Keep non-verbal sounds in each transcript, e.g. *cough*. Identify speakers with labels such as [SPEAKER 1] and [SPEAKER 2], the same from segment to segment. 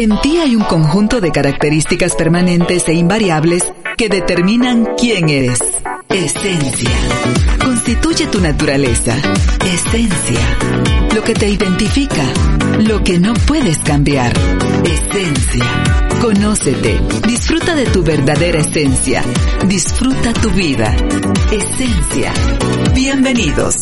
[SPEAKER 1] En ti hay un conjunto de características permanentes e invariables que determinan quién eres. Esencia. Constituye tu naturaleza. Esencia. Lo que te identifica. Lo que no puedes cambiar. Esencia. Conócete. Disfruta de tu verdadera esencia. Disfruta tu vida. Esencia. Bienvenidos.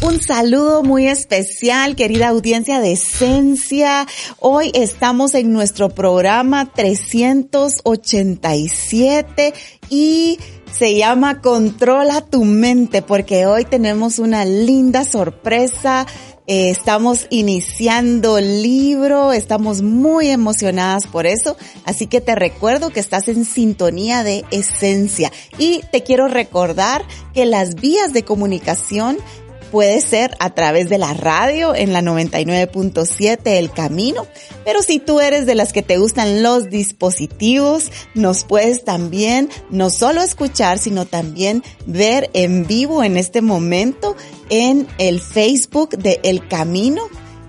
[SPEAKER 2] Un saludo muy especial, querida audiencia de Esencia. Hoy estamos en nuestro programa 387 y se llama Controla tu mente porque hoy tenemos una linda sorpresa. Eh, estamos iniciando libro, estamos muy emocionadas por eso, así que te recuerdo que estás en sintonía de esencia y te quiero recordar que las vías de comunicación Puede ser a través de la radio en la 99.7 El Camino, pero si tú eres de las que te gustan los dispositivos, nos puedes también no solo escuchar, sino también ver en vivo en este momento en el Facebook de El Camino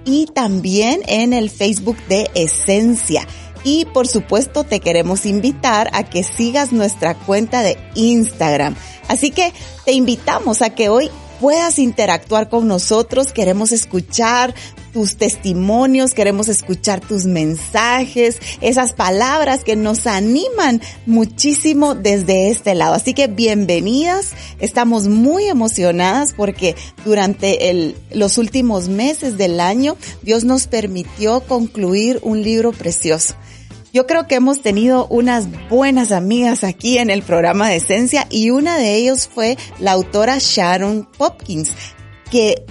[SPEAKER 2] y también en el Facebook de Esencia. Y por supuesto te queremos invitar a que sigas nuestra cuenta de Instagram. Así que te invitamos a que hoy puedas interactuar con nosotros. Queremos escuchar tus testimonios, queremos escuchar tus mensajes, esas palabras que nos animan muchísimo desde este lado. Así que bienvenidas, estamos muy emocionadas porque durante el, los últimos meses del año Dios nos permitió concluir un libro precioso. Yo creo que hemos tenido unas buenas amigas aquí en el programa de Esencia y una de ellos fue la autora Sharon Popkins, que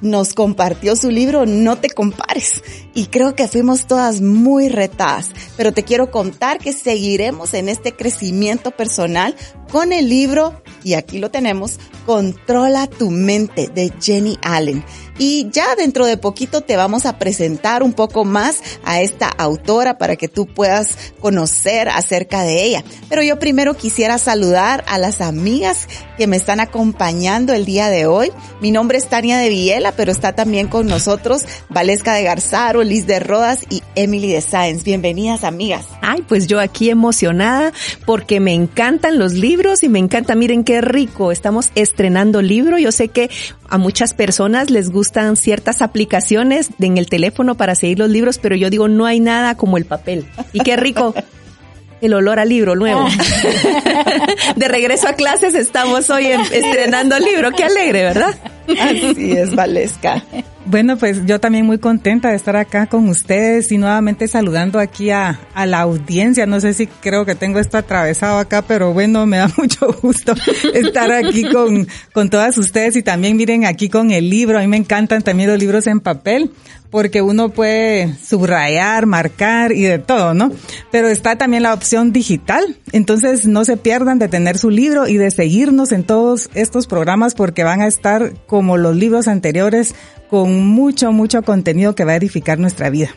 [SPEAKER 2] nos compartió su libro No te compares y creo que fuimos todas muy retadas, pero te quiero contar que seguiremos en este crecimiento personal con el libro, y aquí lo tenemos, Controla tu mente de Jenny Allen. Y ya dentro de poquito te vamos a presentar un poco más a esta autora para que tú puedas conocer acerca de ella. Pero yo primero quisiera saludar a las amigas que me están acompañando el día de hoy. Mi nombre es Tania de Villela, pero está también con nosotros Valesca de Garzaro, Liz de Rodas y Emily de Sáenz. Bienvenidas amigas.
[SPEAKER 3] Ay, pues yo aquí emocionada porque me encantan los libros y me encanta, miren qué rico, estamos estrenando libro. Yo sé que a muchas personas les gustan ciertas aplicaciones en el teléfono para seguir los libros, pero yo digo, no hay nada como el papel. Y qué rico *laughs* el olor al libro nuevo. de regreso a clases estamos hoy estrenando libro. Qué alegre, ¿verdad?
[SPEAKER 2] Así es, Valesca.
[SPEAKER 4] Bueno, pues yo también muy contenta de estar acá con ustedes y nuevamente saludando aquí a, a, la audiencia. No sé si creo que tengo esto atravesado acá, pero bueno, me da *laughs* mucho gusto estar aquí con, con todas ustedes y también miren aquí con el libro. A mí me encantan también los libros en papel porque uno puede subrayar, marcar y de todo, ¿no? Pero está también la opción digital, entonces no se pierdan de tener su libro y de seguirnos en todos estos programas porque van a estar como los libros anteriores con mucho, mucho contenido que va a edificar nuestra vida.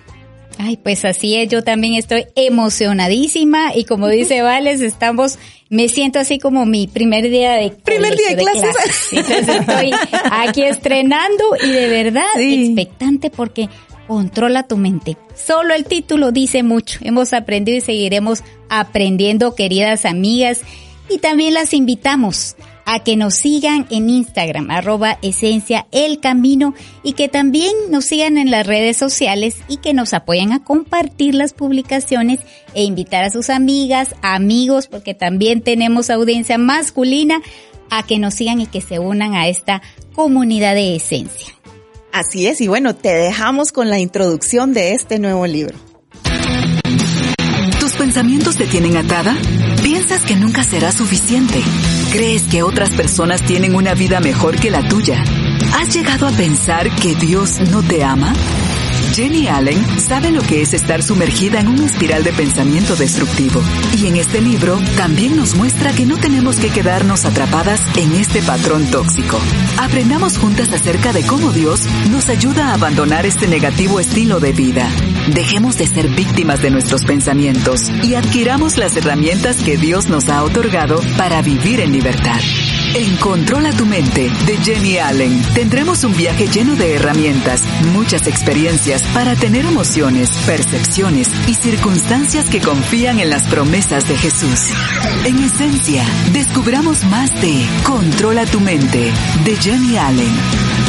[SPEAKER 5] Ay, pues así es, yo también estoy emocionadísima y como dice *laughs* Vales, estamos, me siento así como mi primer día de
[SPEAKER 2] primer día de, clases.
[SPEAKER 5] Entonces estoy aquí estrenando y de verdad expectante porque controla tu mente. Solo el título dice mucho. Hemos aprendido y seguiremos aprendiendo, queridas amigas, y también las invitamos a que nos sigan en Instagram, arroba esencia el camino y que también nos sigan en las redes sociales y que nos apoyen a compartir las publicaciones e invitar a sus amigas, amigos, porque también tenemos audiencia masculina, a que nos sigan y que se unan a esta comunidad de esencia.
[SPEAKER 2] Así es, y bueno, te dejamos con la introducción de este nuevo libro.
[SPEAKER 1] ¿Tus pensamientos te tienen atada? ¿Piensas que nunca será suficiente? ¿Crees que otras personas tienen una vida mejor que la tuya? ¿Has llegado a pensar que Dios no te ama? Jenny Allen sabe lo que es estar sumergida en una espiral de pensamiento destructivo. Y en este libro también nos muestra que no tenemos que quedarnos atrapadas en este patrón tóxico. Aprendamos juntas acerca de cómo Dios nos ayuda a abandonar este negativo estilo de vida. Dejemos de ser víctimas de nuestros pensamientos y adquiramos las herramientas que Dios nos ha otorgado para vivir en libertad. En Controla tu mente de Jenny Allen tendremos un viaje lleno de herramientas, muchas experiencias para tener emociones, percepciones y circunstancias que confían en las promesas de Jesús. En esencia, descubramos más de Controla tu mente de Jenny Allen.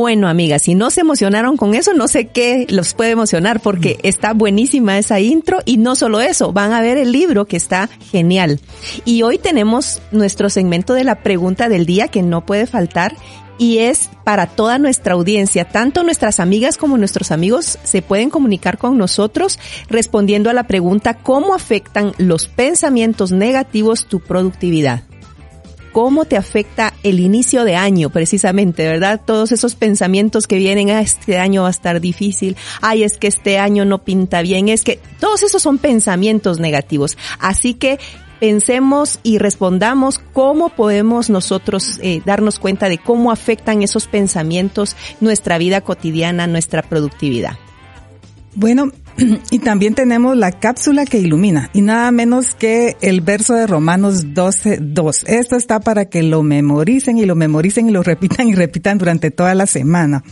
[SPEAKER 3] Bueno, amigas, si no se emocionaron con eso, no sé qué los puede emocionar porque mm. está buenísima esa intro y no solo eso, van a ver el libro que está genial. Y hoy tenemos nuestro segmento de la pregunta del día que no puede faltar y es para toda nuestra audiencia, tanto nuestras amigas como nuestros amigos se pueden comunicar con nosotros respondiendo a la pregunta ¿cómo afectan los pensamientos negativos tu productividad? Cómo te afecta el inicio de año precisamente, ¿verdad? Todos esos pensamientos que vienen, ah, este año va a estar difícil, ay, es que este año no pinta bien, es que todos esos son pensamientos negativos. Así que pensemos y respondamos cómo podemos nosotros eh, darnos cuenta de cómo afectan esos pensamientos nuestra vida cotidiana, nuestra productividad.
[SPEAKER 4] Bueno, *clears throat* y también tenemos la cápsula que ilumina y nada menos que el verso de Romanos 12, 2. Esto está para que lo memoricen y lo memoricen y lo repitan y repitan durante toda la semana.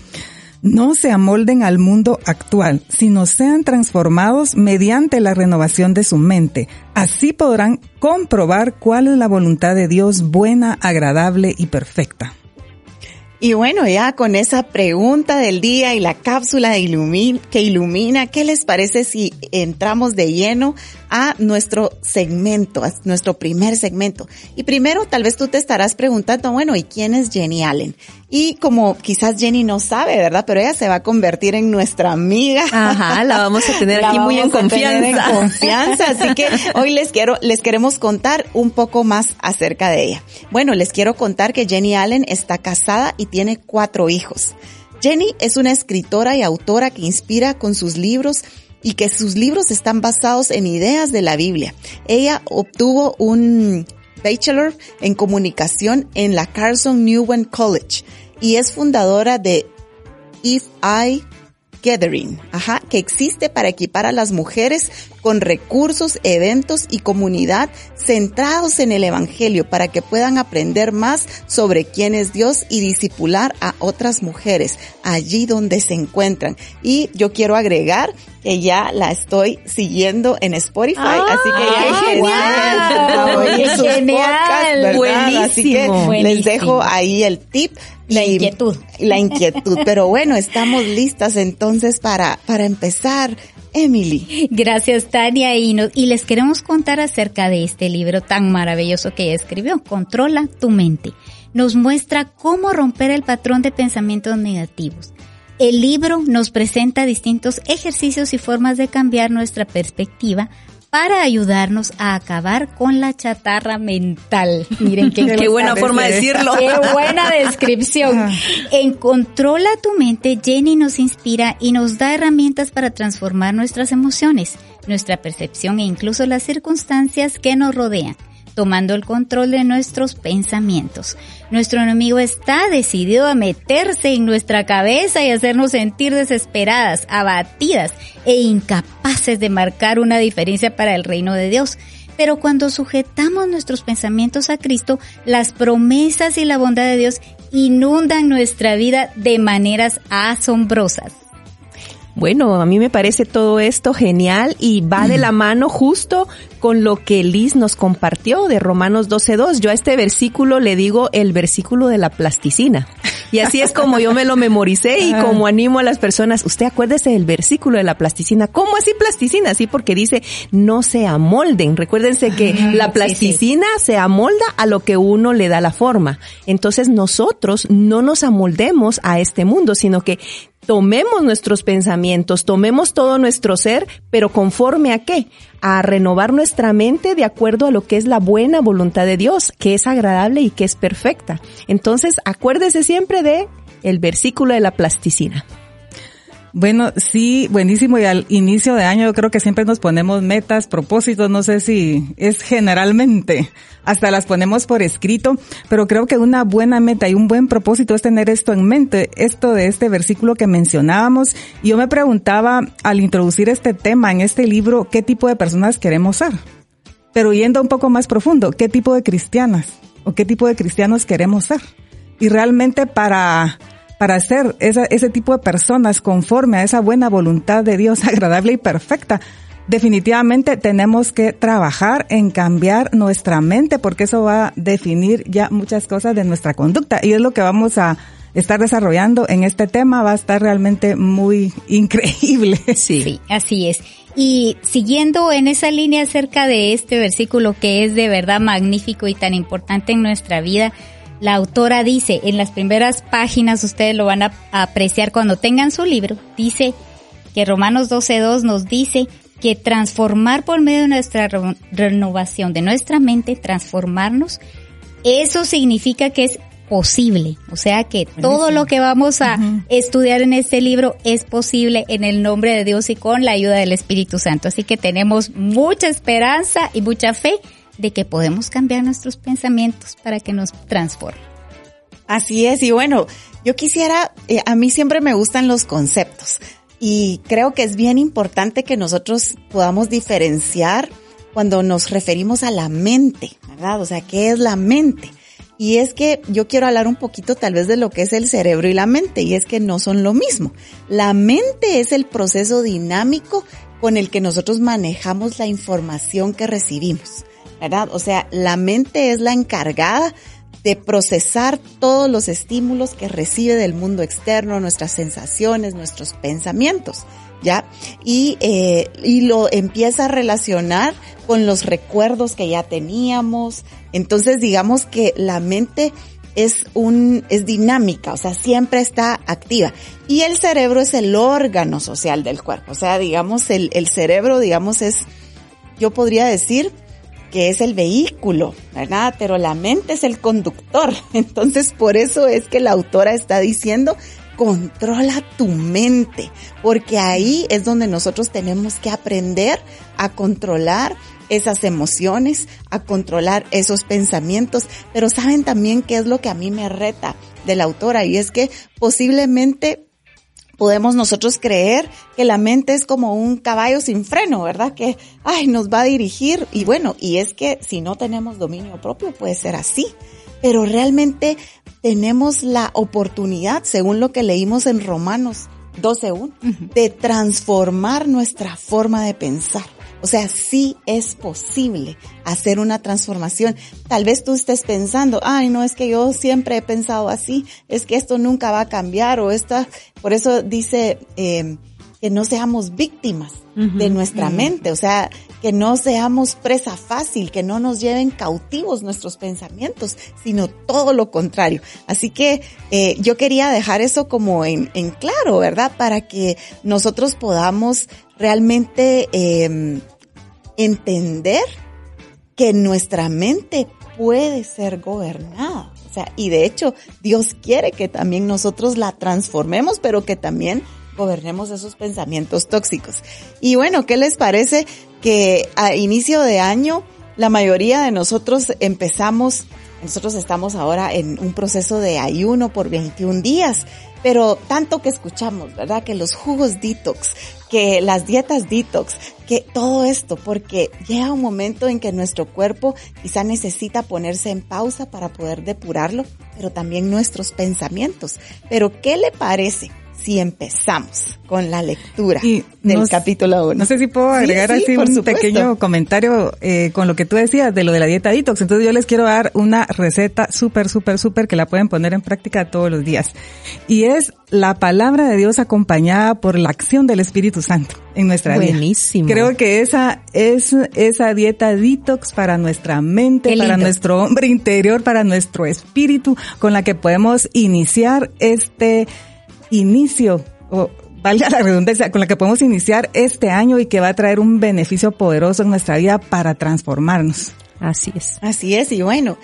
[SPEAKER 4] No se amolden al mundo actual, sino sean transformados mediante la renovación de su mente. Así podrán comprobar cuál es la voluntad de Dios buena, agradable y perfecta.
[SPEAKER 2] Y bueno, ya con esa pregunta del día y la cápsula de que ilumina, ¿qué les parece si entramos de lleno a nuestro segmento, a nuestro primer segmento? Y primero, tal vez tú te estarás preguntando, bueno, ¿y quién es Jenny Allen? Y como quizás Jenny no sabe, ¿verdad? Pero ella se va a convertir en nuestra amiga.
[SPEAKER 3] Ajá, la vamos a tener *laughs* aquí muy en confianza.
[SPEAKER 2] en confianza. Así que hoy les quiero, les queremos contar un poco más acerca de ella. Bueno, les quiero contar que Jenny Allen está casada y tiene cuatro hijos. Jenny es una escritora y autora que inspira con sus libros y que sus libros están basados en ideas de la Biblia. Ella obtuvo un bachelor en comunicación en la Carson Newman College y es fundadora de If I Gathering, ajá, que existe para equipar a las mujeres con recursos, eventos y comunidad centrados en el Evangelio para que puedan aprender más sobre quién es Dios y disipular a otras mujeres allí donde se encuentran. Y yo quiero agregar que ya la estoy siguiendo en Spotify, así que ya
[SPEAKER 5] genial,
[SPEAKER 2] genial. Así que les dejo ahí el tip
[SPEAKER 5] la inquietud.
[SPEAKER 2] La inquietud. Pero bueno, estamos listas entonces para, para empezar. Emily.
[SPEAKER 5] Gracias, Tania. Y, y les queremos contar acerca de este libro tan maravilloso que ella escribió, Controla tu mente. Nos muestra cómo romper el patrón de pensamientos negativos. El libro nos presenta distintos ejercicios y formas de cambiar nuestra perspectiva para ayudarnos a acabar con la chatarra mental.
[SPEAKER 3] Miren qué, *laughs* buena forma de decirlo.
[SPEAKER 5] Qué buena *laughs* descripción. En Controla tu mente, Jenny nos inspira y nos da herramientas para transformar nuestras emociones, nuestra percepción e incluso las circunstancias que nos rodean tomando el control de nuestros pensamientos. Nuestro enemigo está decidido a meterse en nuestra cabeza y hacernos sentir desesperadas, abatidas e incapaces de marcar una diferencia para el reino de Dios. Pero cuando sujetamos nuestros pensamientos a Cristo, las promesas y la bondad de Dios inundan nuestra vida de maneras asombrosas.
[SPEAKER 3] Bueno, a mí me parece todo esto genial y va de la mano justo con lo que Liz nos compartió de Romanos 12.2. Yo a este versículo le digo el versículo de la plasticina. Y así es como yo me lo memoricé y como animo a las personas. Usted acuérdese del versículo de la plasticina. ¿Cómo así plasticina? Así porque dice no se amolden. Recuérdense que la plasticina se amolda a lo que uno le da la forma. Entonces nosotros no nos amoldemos a este mundo, sino que tomemos nuestros pensamientos, tomemos todo nuestro ser, pero conforme a qué? A renovar nuestra mente de acuerdo a lo que es la buena voluntad de Dios, que es agradable y que es perfecta. Entonces, acuérdese siempre de el versículo de la plasticina.
[SPEAKER 4] Bueno, sí, buenísimo. Y al inicio de año yo creo que siempre nos ponemos metas, propósitos, no sé si es generalmente, hasta las ponemos por escrito, pero creo que una buena meta y un buen propósito es tener esto en mente, esto de este versículo que mencionábamos. Y yo me preguntaba al introducir este tema en este libro, ¿qué tipo de personas queremos ser? Pero yendo un poco más profundo, ¿qué tipo de cristianas o qué tipo de cristianos queremos ser? Y realmente para para ser ese tipo de personas conforme a esa buena voluntad de Dios *laughs* agradable y perfecta. Definitivamente tenemos que trabajar en cambiar nuestra mente porque eso va a definir ya muchas cosas de nuestra conducta y es lo que vamos a estar desarrollando en este tema. Va a estar realmente muy *laughs* increíble.
[SPEAKER 5] Sí, sí así es. Y siguiendo en esa línea acerca de este versículo que es de verdad magnífico y tan importante en nuestra vida, la autora dice, en las primeras páginas ustedes lo van a, apreciar cuando tengan su libro, dice que Romanos 12.2 nos dice que transformar por medio de nuestra renovación de nuestra mente, transformarnos, eso significa que es posible. O sea que todo lo que vamos a estudiar en este libro es posible en el nombre de Dios y con la ayuda del Espíritu Santo. Así que tenemos mucha esperanza y mucha fe de que podemos cambiar nuestros pensamientos para que nos transformen.
[SPEAKER 2] Así es, y bueno, yo quisiera, eh, a mí siempre me gustan los conceptos y creo que es bien importante que nosotros podamos diferenciar cuando nos referimos a la mente, ¿verdad? O sea, ¿qué es la mente? Y es que yo quiero hablar un poquito tal vez de lo que es el cerebro y la mente, y es que no son lo mismo. La mente es el proceso dinámico con el que nosotros manejamos la información que recibimos. ¿Verdad? O sea, la mente es la encargada de procesar todos los estímulos que recibe del mundo externo, nuestras sensaciones, nuestros pensamientos, ¿ya? Y, eh, y lo empieza a relacionar con los recuerdos que ya teníamos. Entonces, digamos que la mente es un, es dinámica, o sea, siempre está activa. Y el cerebro es el órgano social del cuerpo. O sea, digamos, el, el cerebro, digamos, es, yo podría decir, que es el vehículo, ¿verdad? Pero la mente es el conductor. *laughs* Entonces, por eso es que la autora está diciendo, controla tu mente, porque ahí es donde nosotros tenemos que aprender a controlar esas emociones, a controlar esos pensamientos, pero saben también qué es lo que a mí me reta de la autora y es que posiblemente podemos nosotros creer que la mente es como un caballo sin freno, ¿verdad? Que, ay, nos va a dirigir. Y bueno, y es que si no tenemos dominio propio puede ser así. Pero realmente tenemos la oportunidad, según lo que leímos en Romanos 12.1, de transformar nuestra forma de pensar. O sea, sí es posible hacer una transformación. Tal vez tú estés pensando, ay, no, es que yo siempre he pensado así, es que esto nunca va a cambiar o esta, por eso dice eh, que no seamos víctimas de nuestra mente, o sea, que no seamos presa fácil, que no nos lleven cautivos nuestros pensamientos, sino todo lo contrario. Así que eh, yo quería dejar eso como en, en claro, ¿verdad? Para que nosotros podamos realmente eh, entender que nuestra mente puede ser gobernada. O sea, y de hecho, Dios quiere que también nosotros la transformemos, pero que también gobernemos esos pensamientos tóxicos. Y bueno, ¿qué les parece que a inicio de año la mayoría de nosotros empezamos, nosotros estamos ahora en un proceso de ayuno por 21 días pero tanto que escuchamos, ¿verdad? Que los jugos detox, que las dietas detox, que todo esto, porque llega un momento en que nuestro cuerpo quizá necesita ponerse en pausa para poder depurarlo, pero también nuestros pensamientos. Pero ¿qué le parece? Si empezamos con la lectura del capítulo 1.
[SPEAKER 4] No sé si puedo agregar así un pequeño comentario eh, con lo que tú decías de lo de la dieta detox. Entonces yo les quiero dar una receta súper, súper, súper que la pueden poner en práctica todos los días. Y es la palabra de Dios acompañada por la acción del Espíritu Santo en nuestra vida. Buenísimo. Creo que esa es esa dieta detox para nuestra mente, para nuestro hombre interior, para nuestro espíritu, con la que podemos iniciar este inicio o valga la redundancia, con la que podemos iniciar este año y que va a traer un beneficio poderoso en nuestra vida para transformarnos.
[SPEAKER 3] Así es.
[SPEAKER 2] Así es, y bueno,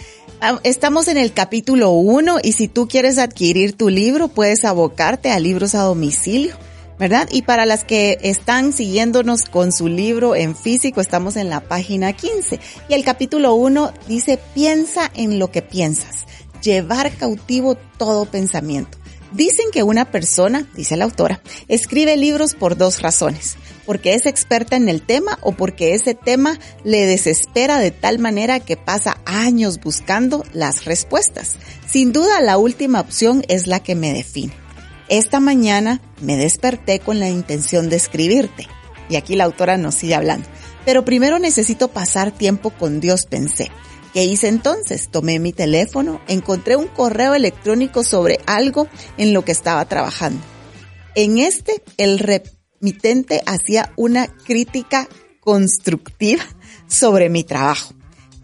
[SPEAKER 2] estamos en el capítulo 1 y si tú quieres adquirir tu libro, puedes abocarte a libros a domicilio. ¿verdad? Y para las que están siguiéndonos con su libro en físico, estamos en la página 15. Y el capítulo 1 dice, piensa en lo que piensas, llevar cautivo todo pensamiento. Dicen que una persona, dice la autora, escribe libros por dos razones, porque es experta en el tema o porque ese tema le desespera de tal manera que pasa años buscando las respuestas. Sin duda la última opción es la que me define. Esta mañana me desperté con la intención de escribirte. Y aquí la autora nos sigue hablando. Pero primero necesito pasar tiempo con Dios, pensé. ¿Qué hice entonces? Tomé mi teléfono, encontré un correo electrónico sobre algo en lo que estaba trabajando. En este, el remitente hacía una crítica constructiva *laughs* sobre mi trabajo.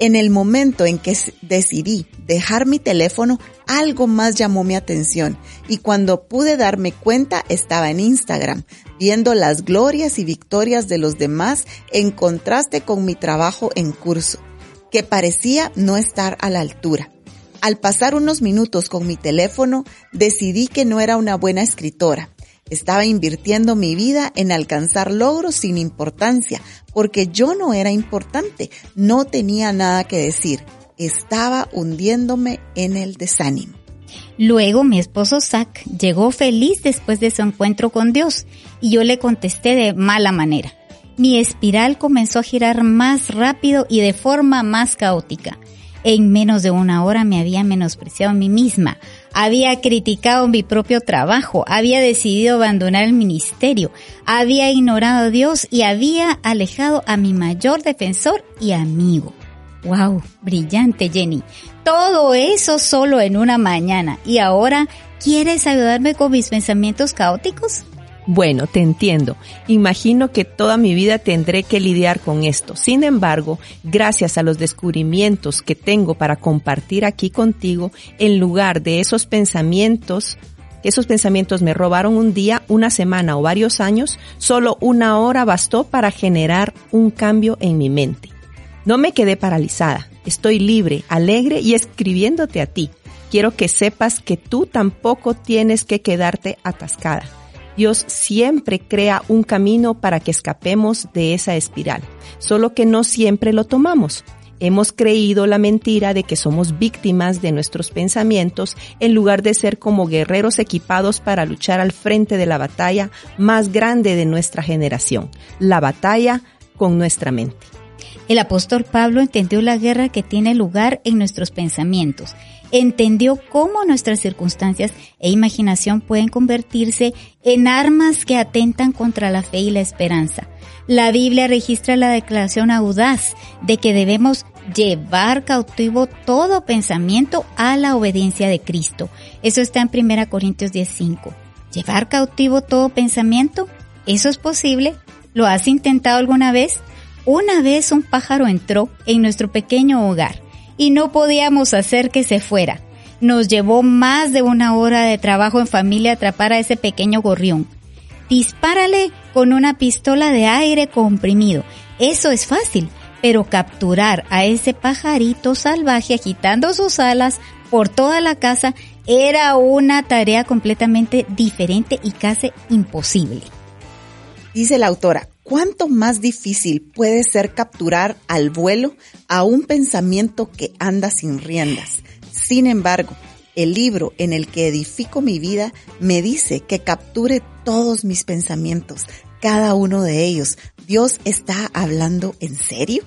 [SPEAKER 2] En el momento en que decidí dejar mi teléfono, algo más llamó mi atención y cuando pude darme cuenta estaba en Instagram, viendo las glorias y victorias de los demás en contraste con mi trabajo en curso que parecía no estar a la altura. Al pasar unos minutos con mi teléfono, decidí que no era una buena escritora. Estaba invirtiendo mi vida en alcanzar logros sin importancia, porque yo no era importante, no tenía nada que decir. Estaba hundiéndome en el desánimo.
[SPEAKER 5] Luego mi esposo Zach llegó feliz después de su encuentro con Dios y yo le contesté de mala manera mi espiral comenzó a girar más rápido y de forma más caótica. En menos de una hora me había menospreciado a mí misma, había criticado mi propio trabajo, había decidido abandonar el ministerio, había ignorado a Dios y había alejado a mi mayor defensor y amigo. ¡Wow! Brillante, Jenny. Todo eso solo en una mañana. ¿Y ahora quieres ayudarme con mis pensamientos caóticos?
[SPEAKER 3] Bueno, te entiendo. Imagino que toda mi vida tendré que lidiar con esto. Sin embargo, gracias a los descubrimientos que tengo para compartir aquí contigo, en lugar de esos pensamientos, esos pensamientos me robaron un día, una semana o varios años, solo una hora bastó para generar un cambio en mi mente. No me quedé paralizada. Estoy libre, alegre y escribiéndote a ti. Quiero que sepas que tú tampoco tienes que quedarte atascada. Dios siempre crea un camino para que escapemos de esa espiral, solo que no siempre lo tomamos. Hemos creído la mentira de que somos víctimas de nuestros pensamientos en lugar de ser como guerreros equipados para luchar al frente de la batalla más grande de nuestra generación, la batalla con nuestra mente.
[SPEAKER 5] El apóstol Pablo entendió la guerra que tiene lugar en nuestros pensamientos entendió cómo nuestras circunstancias e imaginación pueden convertirse en armas que atentan contra la fe y la esperanza. La Biblia registra la declaración audaz de que debemos llevar cautivo todo pensamiento a la obediencia de Cristo. Eso está en 1 Corintios 10:5. ¿Llevar cautivo todo pensamiento? ¿Eso es posible? ¿Lo has intentado alguna vez? Una vez un pájaro entró en nuestro pequeño hogar y no podíamos hacer que se fuera. Nos llevó más de una hora de trabajo en familia atrapar a ese pequeño gorrión. Dispárale con una pistola de aire comprimido. Eso es fácil, pero capturar a ese pajarito salvaje agitando sus alas por toda la casa era una tarea completamente diferente y casi imposible.
[SPEAKER 2] Dice la autora, ¿Cuánto más difícil puede ser capturar al vuelo a un pensamiento que anda sin riendas? Sin embargo, el libro en el que edifico mi vida me dice que capture todos mis pensamientos, cada uno de ellos. ¿Dios está hablando en serio?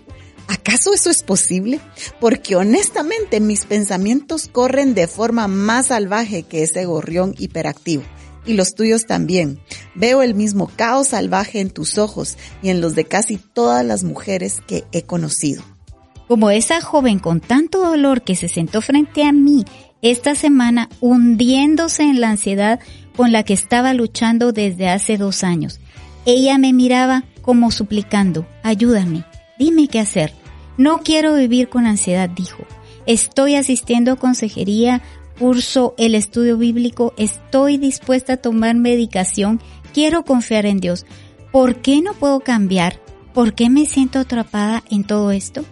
[SPEAKER 2] ¿Acaso eso es posible? Porque honestamente mis pensamientos corren de forma más salvaje que ese gorrión hiperactivo y los tuyos también. Veo el mismo caos salvaje en tus ojos y en los de casi todas las mujeres que he conocido.
[SPEAKER 5] Como esa joven con tanto dolor que se sentó frente a mí esta semana hundiéndose en la ansiedad con la que estaba luchando desde hace dos años. Ella me miraba como suplicando, ayúdame, dime qué hacer. No quiero vivir con ansiedad, dijo. Estoy asistiendo a consejería curso el estudio bíblico, estoy dispuesta a tomar medicación, quiero confiar en Dios. ¿Por qué no puedo cambiar? ¿Por qué me siento atrapada en todo esto?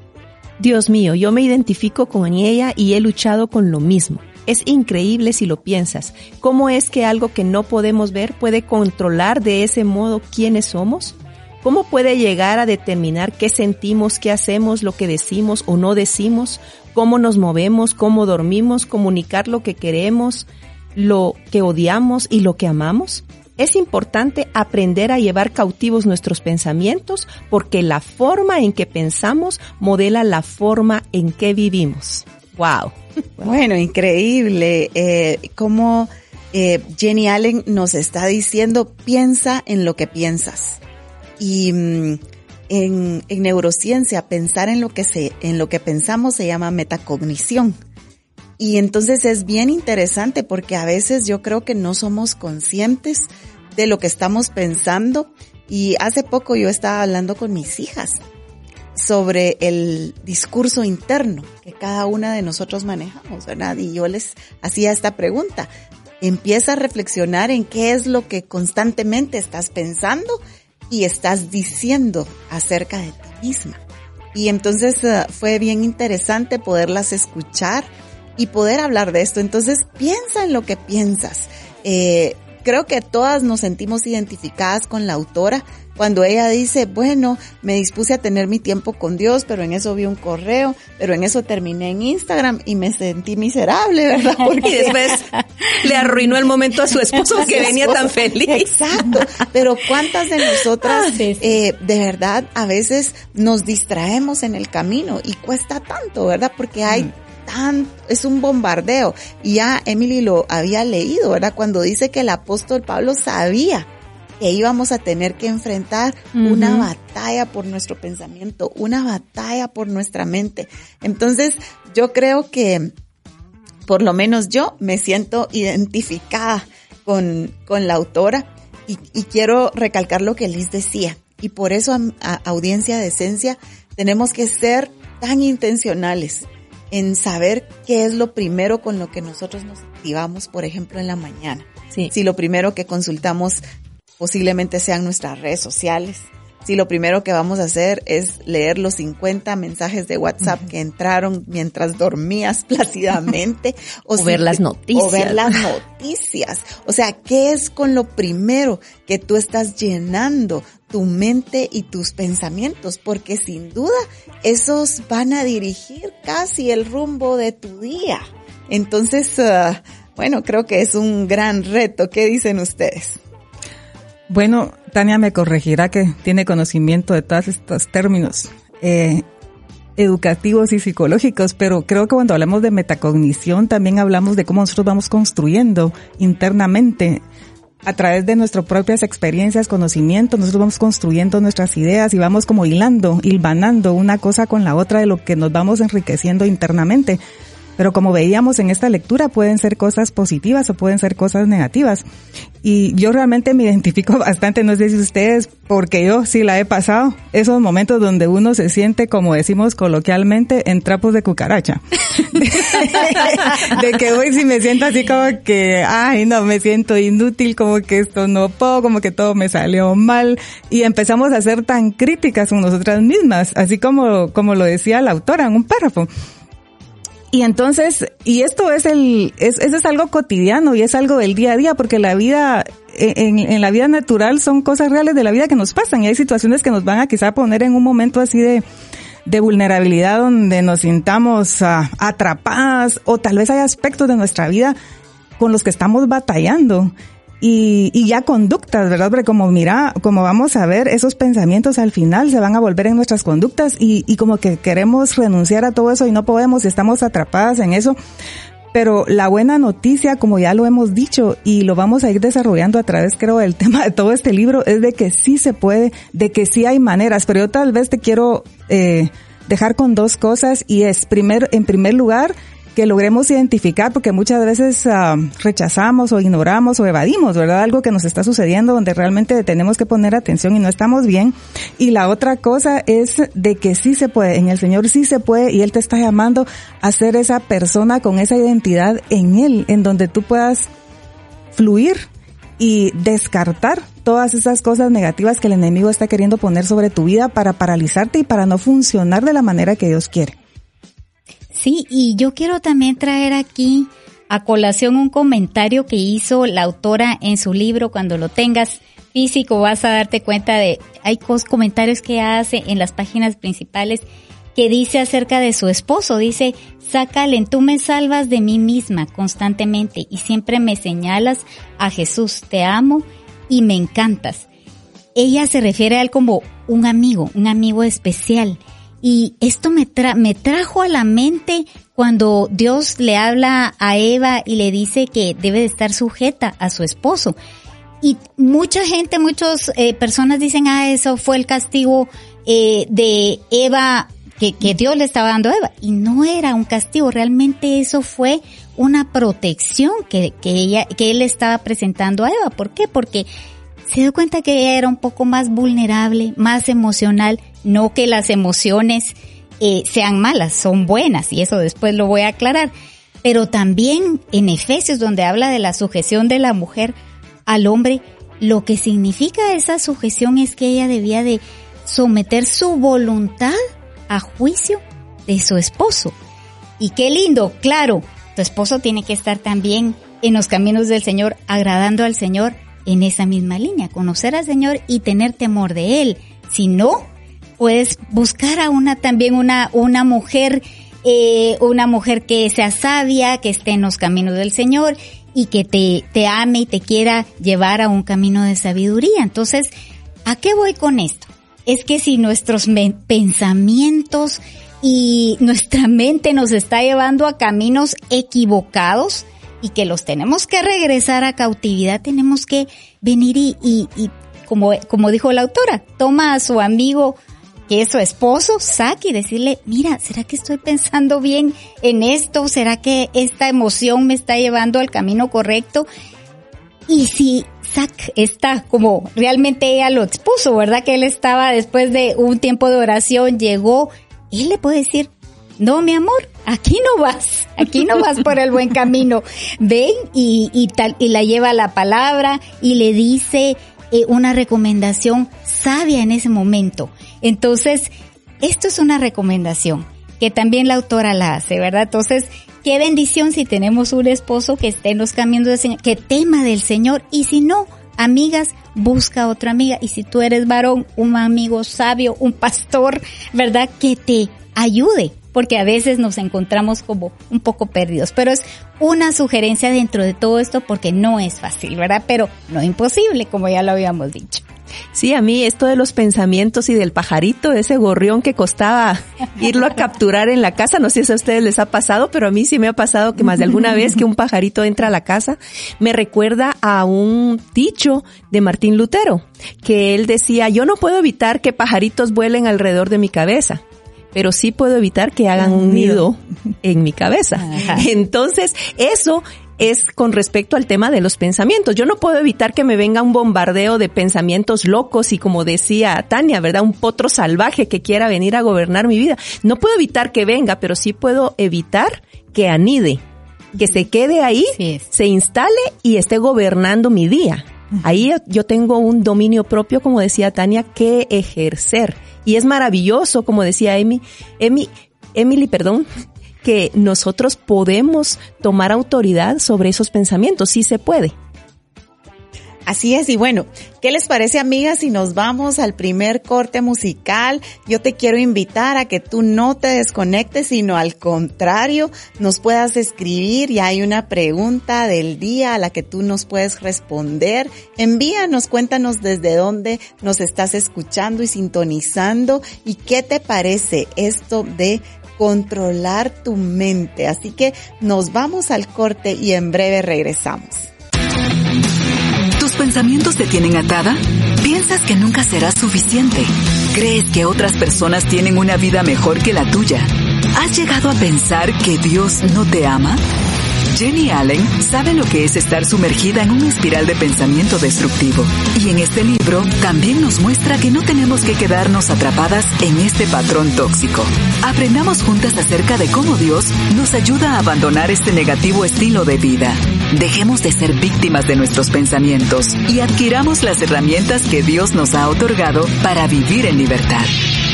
[SPEAKER 3] Dios mío, yo me identifico con ella y he luchado con lo mismo. Es increíble si lo piensas. ¿Cómo es que algo que no podemos ver puede controlar de ese modo quiénes somos? ¿Cómo puede llegar a determinar qué sentimos, qué hacemos, lo que decimos o no decimos, cómo nos movemos, cómo dormimos, comunicar lo que queremos, lo que odiamos y lo que amamos? Es importante aprender a llevar cautivos nuestros pensamientos porque la forma en que pensamos modela la forma en que vivimos. ¡Wow! *laughs*
[SPEAKER 2] Bueno, increíble. Eh, como eh, Jenny Allen nos está diciendo, piensa en lo que piensas. Y mm, en, en, neurociencia, pensar en lo que se, en lo que pensamos se llama metacognición. Y entonces es bien interesante porque a veces yo creo que no somos conscientes de lo que estamos pensando. Y hace poco yo estaba hablando con mis hijas sobre el discurso interno que cada una de nosotros manejamos, ¿verdad? Y yo les hacía esta pregunta. Empieza a reflexionar en qué es lo que constantemente estás pensando y estás diciendo acerca de ti misma. Y entonces eh, fue bien interesante poderlas escuchar y poder hablar de esto. Entonces piensa en lo que piensas. Eh, creo que todas nos sentimos identificadas con la autora cuando ella dice, bueno, me dispuse a tener mi tiempo con Dios, pero en eso vi un correo, pero en eso terminé en Instagram y me sentí miserable, ¿verdad? *laughs*
[SPEAKER 3] Porque después le arruinó el momento a su esposo *laughs* que venía tan feliz.
[SPEAKER 2] Exacto. Pero cuántas de nosotras, ah, eh, de verdad, a veces nos distraemos en el camino y cuesta tanto, ¿verdad? Porque hay mm. Tan, es un bombardeo. Y ya Emily lo había leído, ¿verdad? Cuando dice que el apóstol Pablo sabía que íbamos a tener que enfrentar una batalla por nuestro pensamiento, una batalla por nuestra mente. Entonces, yo creo que por lo menos yo me siento identificada con, con la autora y, quiero recalcar lo que Liz decía. Y por eso, a, audiencia de esencia, tenemos que ser tan intencionales en saber qué es lo primero con lo que nosotros nos activamos, por ejemplo, en la mañana. Si lo primero que consultamos posiblemente sean nuestras redes sociales. Si lo primero que vamos a hacer es leer los 50 mensajes de WhatsApp que entraron mientras dormías *laughs* plácidamente.
[SPEAKER 3] O, ver las noticias.
[SPEAKER 2] O ver las noticias. O sea, ¿qué es con lo primero que tú estás llenando tu mente y tus pensamientos? Porque sin duda esos van a dirigir casi el rumbo de tu día. Entonces, ah, bueno, creo que es un gran reto. ¿Qué dicen ustedes?
[SPEAKER 4] Bueno, Tania me corregirá que tiene conocimiento de todos estos términos eh, educativos y psicológicos, pero creo que cuando hablamos de metacognición también hablamos de cómo nosotros vamos construyendo internamente a través de nuestras propias experiencias, conocimientos, nosotros vamos construyendo nuestras ideas y vamos como hilando, hilvanando una cosa con la otra de lo que nos vamos enriqueciendo internamente. Pero como veíamos en esta lectura, pueden ser cosas positivas o pueden ser cosas negativas. Y yo realmente me *laughs* identifico bastante, no sé si ustedes, porque yo sí la he pasado, esos momentos donde uno se siente, como decimos coloquialmente, en trapos de cucaracha. *laughs* de que hoy sí me siento así como que, ay, no, me siento inútil, como que esto no puedo, como que todo me salió mal. Y empezamos a ser tan críticas con nosotras mismas, así como, como lo decía la autora en un párrafo. Y entonces, y esto es el, es, eso es algo cotidiano y es algo del día a día, porque la vida, en, en, la vida natural son cosas reales de la vida que nos pasan y hay situaciones que nos van a quizá poner en un momento así de, de vulnerabilidad donde nos sintamos ah, atrapadas o tal vez hay aspectos de nuestra vida con los que estamos batallando y, y ya conductas, ¿verdad? Porque como mira, como vamos a ver, esos pensamientos al final se van a volver en nuestras conductas y, y como que queremos renunciar a todo eso y no podemos y estamos atrapadas en eso. Pero la buena noticia, como ya lo hemos dicho y lo vamos a ir desarrollando a través, creo, del *laughs* tema de todo este libro, es de que sí se puede, de que sí hay maneras. Pero yo tal vez te quiero eh, dejar con dos cosas y es, primer, en primer lugar, que logremos identificar, porque muchas veces ah, rechazamos o ignoramos o evadimos, ¿verdad? Algo que nos está sucediendo donde realmente tenemos que poner atención y no estamos bien. Y la otra cosa es de que sí se puede, en el Señor sí se puede y Él te está llamando a ser esa persona con esa identidad en Él, en donde tú puedas fluir y descartar todas esas cosas negativas que el enemigo está queriendo poner sobre tu vida para paralizarte y para no funcionar de la manera que Dios quiere.
[SPEAKER 5] Sí, y yo quiero también traer aquí a colación un comentario que hizo la autora en su libro. Cuando lo tengas físico vas a darte cuenta de, hay comentarios que hace en las páginas principales que dice acerca de su esposo. Dice, Sácalen, tú me salvas de mí misma constantemente y siempre me señalas a Jesús. Te amo y me encantas. Ella se refiere a él como un amigo, un amigo especial. Y esto me, me trajo a la mente cuando Dios le habla a Eva y le dice que debe de estar sujeta a su esposo. Y mucha gente, muchas eh, personas dicen, ah, eso fue el castigo eh, de Eva que, que Dios le estaba dando a Eva. Y no era un castigo, realmente eso fue una protección que, que ella, que él estaba presentando a Eva. ¿Por qué? Porque se dio cuenta que ella era un poco más vulnerable, más emocional, no que las emociones eh, sean malas, son buenas, y eso después lo voy a aclarar. Pero también en Efesios, donde habla de la sujeción de la mujer al hombre, lo que significa esa sujeción es que ella debía de someter su voluntad a juicio de su esposo. Y qué lindo, claro, tu esposo tiene que estar también en los caminos del Señor, agradando al Señor en esa misma línea, conocer al Señor y tener temor de Él. Si no, puedes buscar a una también una, una mujer, eh, una mujer que sea sabia, que esté en los caminos del Señor y que te, te ame y te quiera llevar a un camino de sabiduría. Entonces, ¿a qué voy con esto? es que si nuestros pensamientos y nuestra mente nos está llevando a caminos equivocados y que los tenemos que regresar a cautividad, tenemos que venir y, y, como, como dijo la autora, toma a su amigo que su esposo, saque y decirle, mira, ¿será que estoy pensando bien en esto? ¿Será que esta emoción me está llevando al camino correcto? Y si Zack está como realmente ella lo expuso, ¿verdad? Que él estaba después de un tiempo de oración, llegó, él le puede decir, no, mi amor, aquí no vas, aquí no vas por el buen camino. Ven y, y, tal, y la lleva la palabra y le dice eh, una recomendación sabia en ese momento. Entonces, esto es una recomendación que también la autora la hace, ¿verdad? Entonces, Qué bendición si tenemos un esposo que esté en los caminos del Señor, que tema del Señor. Y si no, amigas, busca otra amiga. Y si tú eres varón, un amigo sabio, un pastor, ¿verdad? Que te ayude. Porque a veces nos encontramos como un poco perdidos. Pero es una sugerencia dentro de todo esto porque no es fácil, ¿verdad? Pero no imposible, como ya lo habíamos dicho.
[SPEAKER 3] Sí, a mí esto de los pensamientos y del pajarito, ese gorrión que costaba irlo a capturar en la casa, no sé si a ustedes les ha pasado, pero a mí sí me ha pasado que más de alguna vez que un pajarito entra a la casa, me recuerda a un dicho de Martín Lutero, que él decía, yo no puedo evitar que pajaritos vuelen alrededor de mi cabeza pero sí puedo evitar que hagan un nido en mi cabeza. Entonces, eso es con respecto al tema de los pensamientos. Yo no puedo evitar que me venga un bombardeo de pensamientos locos y como decía Tania, ¿verdad? Un potro salvaje que quiera venir a gobernar mi vida. No puedo evitar que venga, pero sí puedo evitar que anide, que se quede ahí, se instale y esté gobernando mi día. Ahí yo tengo un dominio propio, como decía Tania, que ejercer. Y es maravilloso, como decía Emi, Emi, Emily, perdón, que nosotros podemos tomar autoridad sobre esos pensamientos, sí se puede.
[SPEAKER 2] Así es, y bueno, ¿qué les parece amigas si nos vamos al primer corte musical? Yo te quiero invitar a que tú no te desconectes, sino al contrario, nos puedas escribir y hay una pregunta del día a la que tú nos puedes responder. Envíanos, cuéntanos desde dónde nos estás escuchando y sintonizando y qué te parece esto de controlar tu mente. Así que nos vamos al corte y en breve regresamos.
[SPEAKER 1] ¿Tus pensamientos te tienen atada? ¿Piensas que nunca serás suficiente? ¿Crees que otras personas tienen una vida mejor que la tuya? ¿Has llegado a pensar que Dios no te ama? Jenny Allen sabe lo que es estar sumergida en una espiral de pensamiento destructivo. Y en este libro también nos muestra que no tenemos que quedarnos atrapadas en este patrón tóxico. Aprendamos juntas acerca de cómo Dios nos ayuda a abandonar este negativo estilo de vida. Dejemos de ser víctimas de nuestros pensamientos y adquiramos las herramientas que Dios nos ha otorgado para vivir en libertad.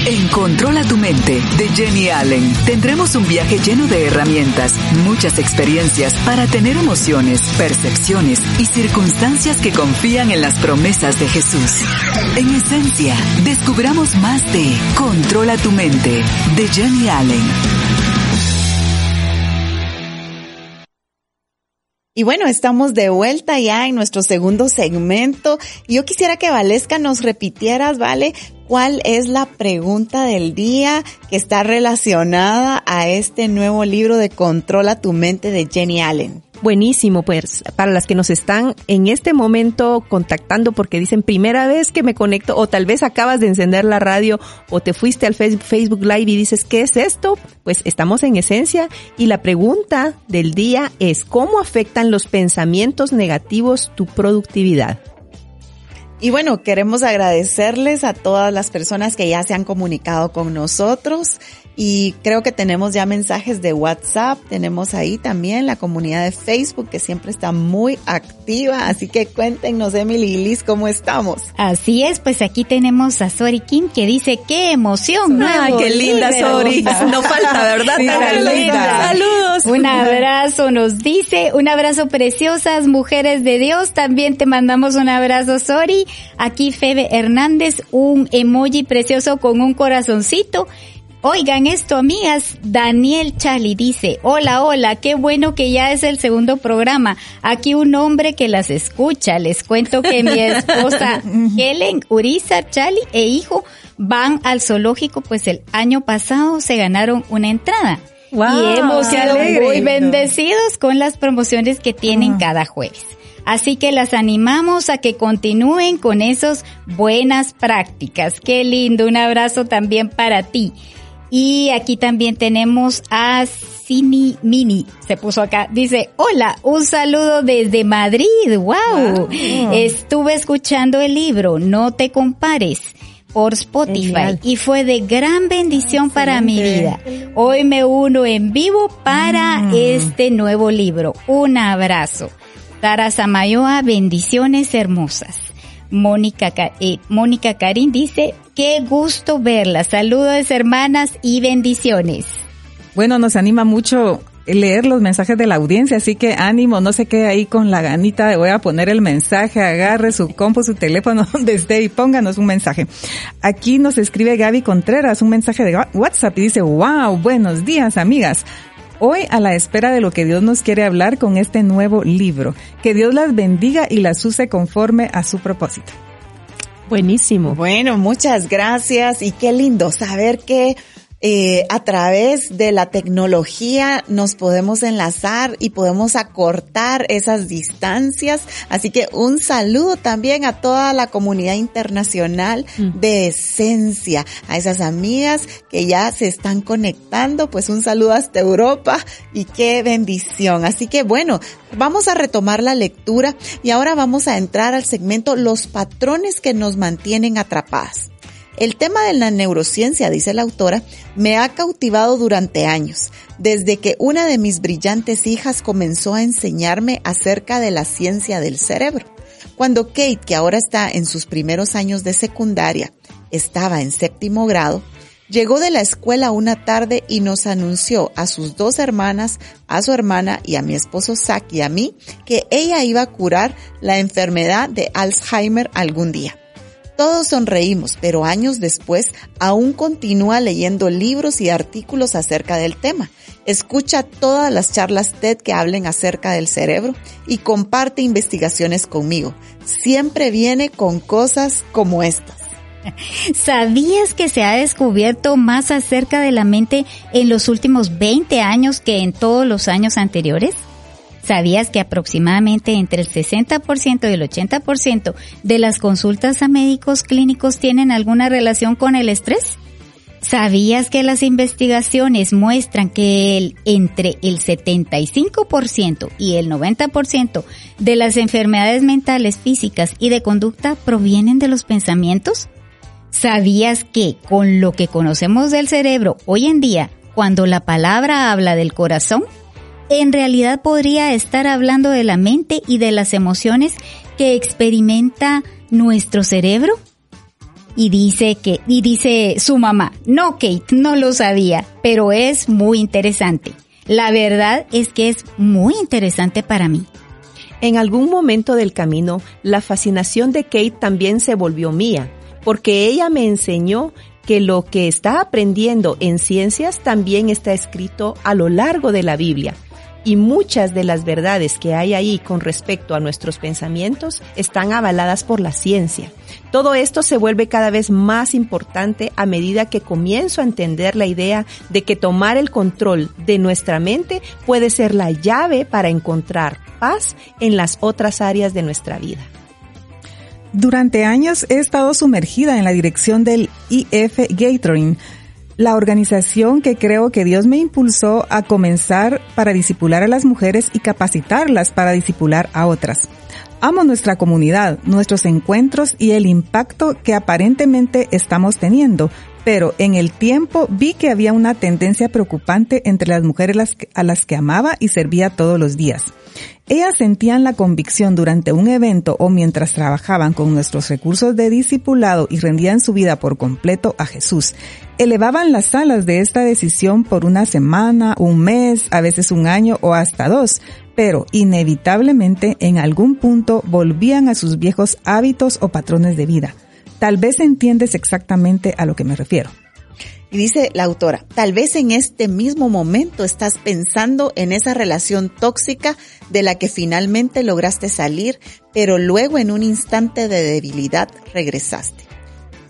[SPEAKER 1] En Controla tu mente de Jenny Allen tendremos un viaje lleno de herramientas, muchas experiencias para tener emociones, percepciones y circunstancias que confían en las promesas de Jesús. En esencia, descubramos más de Controla tu mente de Jenny Allen.
[SPEAKER 2] Y bueno, estamos de vuelta ya en nuestro segundo segmento. Yo quisiera que Valesca nos repitieras, ¿vale? ¿Cuál es la pregunta del día que está relacionada a este nuevo libro de Controla tu mente de Jenny Allen?
[SPEAKER 3] Buenísimo, pues para las que nos están en este momento contactando porque dicen primera vez que me conecto o tal vez acabas de encender la radio o te fuiste al Facebook Live y dices, ¿qué es esto? Pues estamos en esencia y la pregunta del día es, ¿cómo afectan los pensamientos negativos tu productividad?
[SPEAKER 2] Y bueno, queremos agradecerles a todas las personas que ya se han comunicado con nosotros y creo que tenemos ya mensajes de WhatsApp, tenemos ahí también la comunidad de Facebook que siempre está muy activa, así que cuéntenos Emily y Liz cómo estamos.
[SPEAKER 5] Así es, pues aquí tenemos a Sori Kim que dice, qué emoción,
[SPEAKER 3] Ay, qué linda Sori, *laughs* no falta, ¿verdad? *laughs*
[SPEAKER 5] Saludos. Un abrazo nos dice, un abrazo preciosas mujeres de Dios, también te mandamos un abrazo Sori, aquí Febe Hernández, un emoji precioso con un corazoncito Oigan esto, amigas. Daniel Chali dice, hola, hola, qué bueno que ya es el segundo programa. Aquí un hombre que las escucha. Les cuento que mi esposa *laughs* Helen Uriza Chali e hijo van al zoológico, pues el año pasado se ganaron una entrada. y hemos sido muy bendecidos con las promociones que tienen ah. cada jueves. Así que las animamos a que continúen con esas buenas prácticas. Qué lindo. Un abrazo también para ti. Y aquí también tenemos a Cini Mini, se puso acá, dice, hola, un saludo desde Madrid, wow. Estuve escuchando el libro, no te compares por Spotify y fue de gran bendición para mi vida. Hoy me uno en vivo para mm. este nuevo libro. Un abrazo. Tara Samayoa, bendiciones hermosas. Mónica, eh, Mónica Karin dice, qué gusto verla. Saludos hermanas y bendiciones.
[SPEAKER 4] Bueno, nos anima mucho leer los mensajes de la audiencia, así que ánimo, no se quede ahí con la ganita de voy a poner el mensaje, agarre su compu, su teléfono *laughs* donde esté y pónganos un mensaje. Aquí nos escribe Gaby Contreras un mensaje de WhatsApp y dice, wow, buenos días amigas. Hoy a la espera de lo que Dios nos quiere hablar con este nuevo libro. Que Dios las bendiga y las use conforme a su propósito.
[SPEAKER 2] Buenísimo. Bueno, muchas gracias y qué lindo saber que eh, a través de la tecnología nos podemos enlazar y podemos acortar esas distancias. Así que un saludo también a toda la comunidad internacional mm. de Esencia, a esas amigas que ya se están conectando, pues un saludo hasta Europa y qué bendición. Así que bueno, vamos a retomar la lectura y ahora vamos a entrar al segmento Los patrones que nos mantienen atrapadas. El tema de la neurociencia, dice la autora, me ha cautivado durante años, desde que una de mis brillantes hijas comenzó a enseñarme acerca de la ciencia del cerebro. Cuando Kate, que ahora está en sus primeros años de secundaria, estaba en séptimo grado, llegó de la escuela una tarde y nos anunció a sus dos hermanas, a su hermana y a mi esposo Zach y a mí que ella iba a curar la enfermedad de Alzheimer algún día. Todos sonreímos, pero años después aún continúa leyendo libros y artículos acerca del tema. Escucha todas las charlas TED que hablen acerca del cerebro y comparte investigaciones conmigo. Siempre viene con cosas como estas. *laughs*
[SPEAKER 5] ¿Sabías que se ha descubierto más acerca de la mente en los últimos 20 años que en todos los años anteriores? ¿Sabías que aproximadamente entre el 60% y el 80% de las consultas a médicos clínicos tienen alguna relación con el estrés? ¿Sabías que las investigaciones muestran que el, entre el 75% y el 90% de las enfermedades mentales, físicas y de conducta provienen de los pensamientos? ¿Sabías que con lo que conocemos del cerebro hoy en día, cuando la palabra habla del corazón, en realidad podría estar hablando de la mente y de las emociones que experimenta nuestro cerebro? y dice que y dice su mamá, "No, Kate, no lo sabía, pero es muy interesante." La verdad es que es muy interesante para mí.
[SPEAKER 3] En algún momento del camino, la fascinación de Kate también se volvió mía, porque ella me enseñó que lo que está aprendiendo en ciencias también está escrito a lo largo de la Biblia y muchas de las verdades que hay ahí con respecto a nuestros pensamientos están avaladas por la ciencia. Todo esto se vuelve cada vez más importante a medida que comienzo a entender la idea de que tomar el control de nuestra mente puede ser la llave para encontrar paz en las otras áreas de nuestra vida.
[SPEAKER 4] Durante años he estado sumergida en la dirección del IF Gathering, la organización que creo que Dios me impulsó a comenzar para disipular a las mujeres y capacitarlas para disipular a otras. Amo nuestra comunidad, nuestros encuentros y el impacto que aparentemente estamos teniendo, pero en el tiempo vi que había una tendencia preocupante entre las mujeres a las que amaba y servía todos los días. Ellas sentían la convicción durante un evento o mientras trabajaban con nuestros recursos de discipulado y rendían su vida por completo a Jesús. Elevaban las salas de esta decisión por una semana, un mes, a veces un año o hasta dos, pero inevitablemente en algún punto volvían a sus viejos hábitos o patrones de vida. Tal vez entiendes exactamente a lo que me refiero.
[SPEAKER 2] Y dice la autora, tal vez en este mismo momento estás pensando en esa relación tóxica de la que finalmente lograste salir, pero luego en un instante de debilidad regresaste.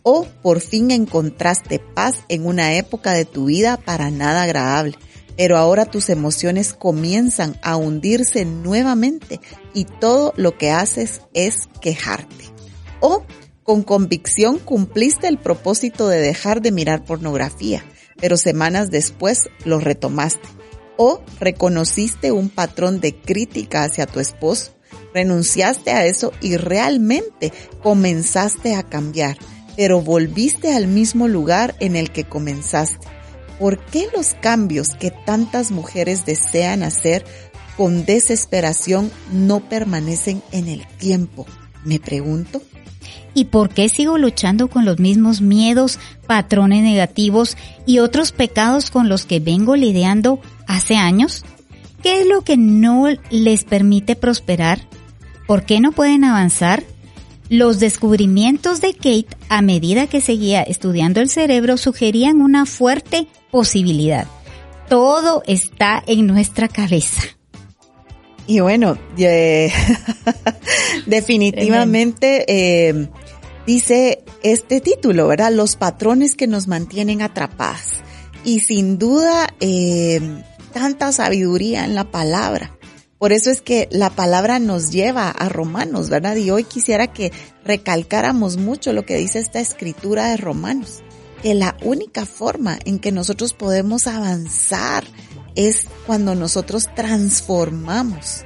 [SPEAKER 2] O por fin encontraste paz en una época de tu vida para nada agradable, pero ahora tus emociones comienzan a hundirse nuevamente y todo lo que haces es quejarte. O con convicción cumpliste el propósito de dejar de mirar pornografía, pero semanas después lo retomaste. O reconociste un patrón de crítica hacia tu esposo, renunciaste a eso y realmente comenzaste a cambiar, pero volviste al mismo lugar en el que comenzaste. ¿Por qué los cambios que tantas mujeres desean hacer con desesperación no permanecen en el tiempo? Me pregunto.
[SPEAKER 5] ¿Y por qué sigo luchando con los mismos miedos, patrones negativos y otros pecados con los que vengo lidiando hace años? ¿Qué es lo que no les permite prosperar? ¿Por qué no pueden avanzar? Los descubrimientos de Kate a medida que seguía estudiando el cerebro sugerían una fuerte posibilidad. Todo está en nuestra cabeza.
[SPEAKER 2] Y bueno, *laughs* definitivamente eh, dice este título, ¿verdad? Los patrones que nos mantienen atrapadas. Y sin duda, eh, tanta sabiduría en la palabra. Por eso es que la palabra nos lleva a Romanos, ¿verdad? Y hoy quisiera que recalcáramos mucho lo que dice esta escritura de Romanos, que la única forma en que nosotros podemos avanzar es cuando nosotros transformamos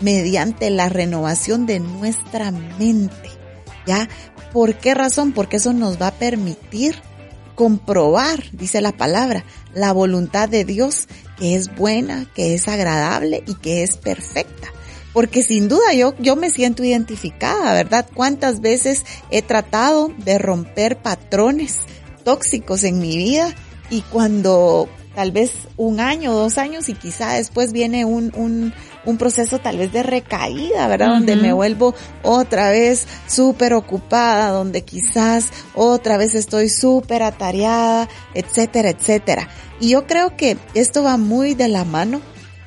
[SPEAKER 2] mediante la renovación de nuestra mente. ¿Ya? ¿Por qué razón? Porque eso nos va a permitir comprobar, dice la palabra, la voluntad de Dios, que es buena, que es agradable y que es perfecta. Porque sin duda yo, yo me siento identificada, ¿verdad? ¿Cuántas veces he tratado de romper patrones tóxicos en mi vida y cuando tal vez un año, dos años y quizá después viene un, un, un proceso tal vez de recaída, ¿verdad? Donde me vuelvo otra vez súper ocupada, donde quizás otra vez estoy súper atareada, etcétera, etcétera. Y yo creo que esto va muy de la mano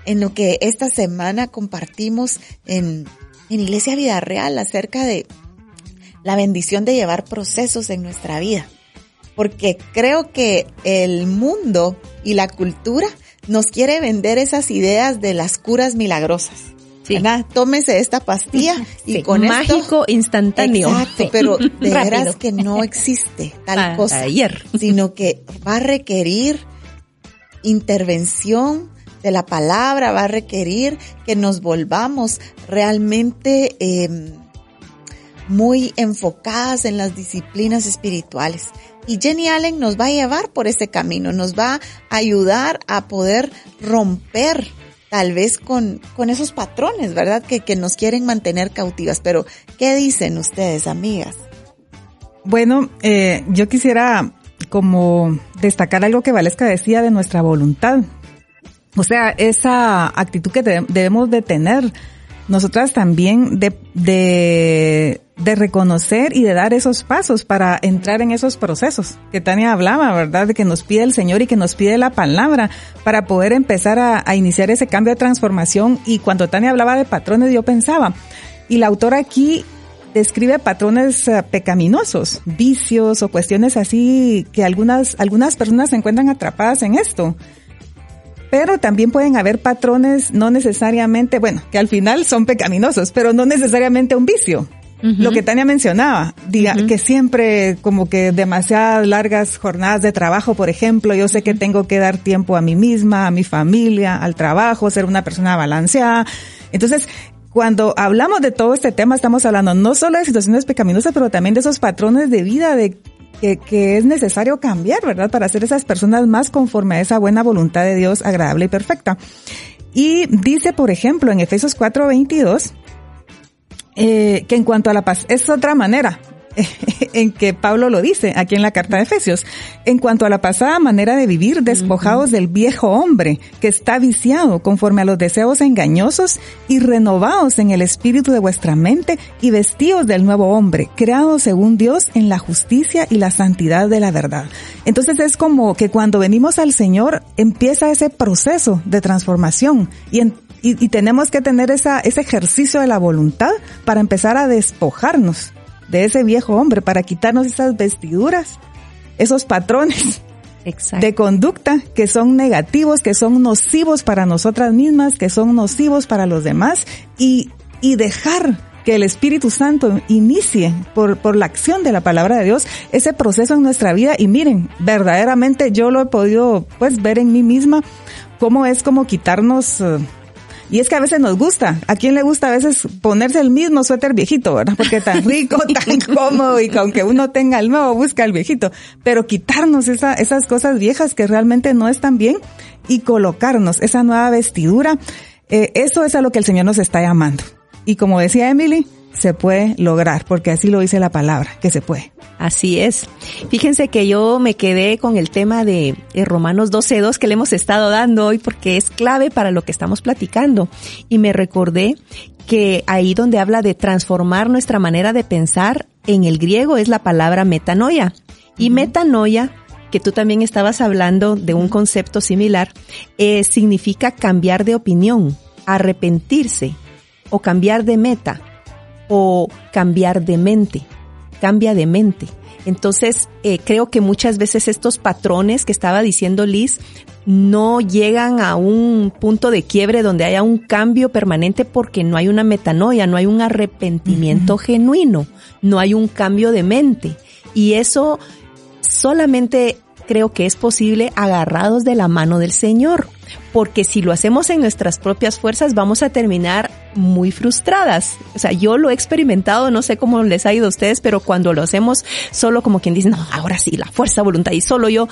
[SPEAKER 2] en lo que esta semana compartimos en, en Iglesia Vida Real acerca de la bendición de llevar procesos en nuestra vida porque creo que el mundo y la cultura nos quiere vender esas ideas de las curas milagrosas. Tómese esta pastilla *laughs* y con
[SPEAKER 3] Mágico,
[SPEAKER 2] esto,
[SPEAKER 3] instantáneo.
[SPEAKER 2] Exacto, pero *laughs* de veras que no existe tal cosa.
[SPEAKER 3] Ayer.
[SPEAKER 2] Sino *laughs* que va a requerir intervención de la palabra, va a requerir que nos volvamos realmente eh, muy enfocadas en las disciplinas espirituales. Y Jenny Allen nos va a llevar por ese camino, nos va a ayudar a poder romper tal vez con, con esos patrones, ¿verdad? Que, que nos quieren mantener cautivas. Pero, ¿qué dicen ustedes, amigas?
[SPEAKER 4] Bueno, eh, yo quisiera como destacar algo que Valesca decía de nuestra voluntad. O sea, esa actitud que debemos de tener nosotras también de, de, de, reconocer y de dar esos pasos para entrar en esos procesos que Tania hablaba, ¿verdad? De que nos pide el Señor y que nos pide la palabra para poder empezar a, a iniciar ese cambio de transformación. Y cuando Tania hablaba de patrones, yo pensaba, y la autora aquí describe patrones eh, pecaminosos, vicios o cuestiones así que algunas, algunas personas se encuentran atrapadas en esto pero también pueden haber patrones no necesariamente, bueno, que al final son pecaminosos, pero no necesariamente un vicio. Lo que Tania mencionaba, diga, que siempre como que demasiadas largas jornadas de trabajo, por ejemplo, yo sé que tengo que dar tiempo a mí misma, a mi familia, al trabajo, ser una persona balanceada. Entonces, cuando hablamos de todo este tema, estamos hablando no solo de situaciones pecaminosas, pero también de esos patrones de vida de que, es necesario cambiar, ¿verdad? Para ser esas personas más conforme a esa buena voluntad de Dios agradable y perfecta. Y dice, por ejemplo, en Efesios 4:22, eh, que en cuanto a la paz, es otra manera, *laughs* en que Pablo lo dice aquí en la carta de Efesios. En cuanto a la pasada manera de vivir, despojados del viejo hombre que está viciado conforme a los deseos engañosos y renovados en el espíritu de vuestra mente y vestidos del nuevo hombre, creado según Dios en la justicia y la santidad de la verdad. Entonces es como que cuando venimos al Señor empieza ese proceso de transformación y, y tenemos que tener esa, ese ejercicio de la voluntad para empezar a despojarnos de ese viejo hombre para quitarnos esas vestiduras, esos patrones de conducta que son negativos, que son nocivos para nosotras mismas, que son nocivos para los demás y, y dejar que el Espíritu Santo inicie por, por la acción de la palabra de Dios ese proceso en nuestra vida. Y miren, verdaderamente yo lo he podido pues ver en mí misma cómo es como quitarnos eh, y es que a veces nos gusta. ¿A quién le gusta a veces ponerse el mismo suéter viejito, verdad? Porque tan *laughs* rico, tan cómodo y que aunque uno tenga el nuevo, busca el viejito. Pero quitarnos esa, esas cosas viejas que realmente no están bien y colocarnos esa nueva vestidura, eh, eso es a lo que el Señor nos está llamando. Y como decía Emily, se puede lograr, porque así lo dice la palabra, que se puede.
[SPEAKER 3] Así es. Fíjense que yo me quedé con el tema de Romanos 12.2 que le hemos estado dando hoy porque es clave para lo que estamos platicando. Y me recordé que ahí donde habla de transformar nuestra manera de pensar, en el griego es la palabra metanoia. Y metanoia que tú también estabas hablando de un concepto similar, eh, significa cambiar de opinión, arrepentirse o cambiar de meta o cambiar de mente, cambia de mente. Entonces, eh, creo que muchas veces estos patrones que estaba diciendo Liz no llegan a un punto de quiebre donde haya un cambio permanente porque no hay una metanoia, no hay un arrepentimiento genuino, no hay un cambio de mente. Y eso solamente creo que es posible agarrados de la mano del Señor, porque si lo hacemos en nuestras propias fuerzas vamos a terminar muy frustradas. O sea, yo lo he experimentado, no sé cómo les ha ido a ustedes, pero cuando lo hacemos solo como quien dice, no, ahora sí, la fuerza, voluntad y solo yo,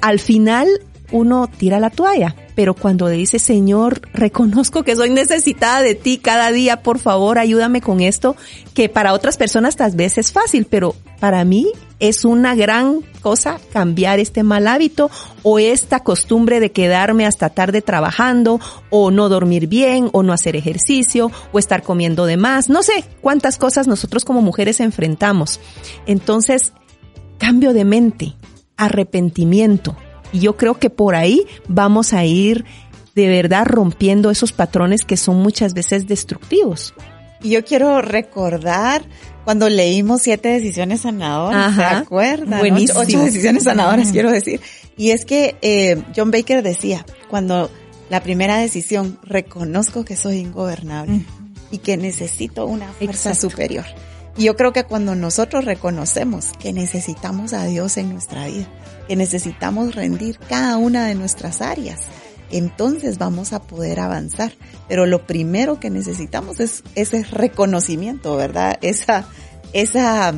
[SPEAKER 3] al final uno tira la toalla. Pero cuando dice, Señor, reconozco que soy necesitada de ti cada día, por favor, ayúdame con esto, que para otras personas tal vez es fácil, pero para mí es una gran cosa cambiar este mal hábito o esta costumbre de quedarme hasta tarde trabajando o no dormir bien o no hacer ejercicio o estar comiendo de más. No sé cuántas cosas nosotros como mujeres enfrentamos. Entonces, cambio de mente, arrepentimiento, y yo creo que por ahí vamos a ir de verdad rompiendo esos patrones que son muchas veces destructivos.
[SPEAKER 2] Y yo quiero recordar cuando leímos siete decisiones sanadoras, ¿se acuerdan?
[SPEAKER 3] Buenísimo.
[SPEAKER 2] Ocho, decisiones sanadoras, quiero decir. Y es que eh, John Baker decía, cuando La primera decisión, reconozco que soy ingobernable y que necesito una fuerza superior. Y yo creo que cuando nosotros reconocemos que necesitamos a Dios en nuestra vida, que necesitamos rendir cada una de nuestras áreas, entonces vamos a poder avanzar. Pero lo primero que necesitamos es ese reconocimiento, ¿verdad? Esa, esa,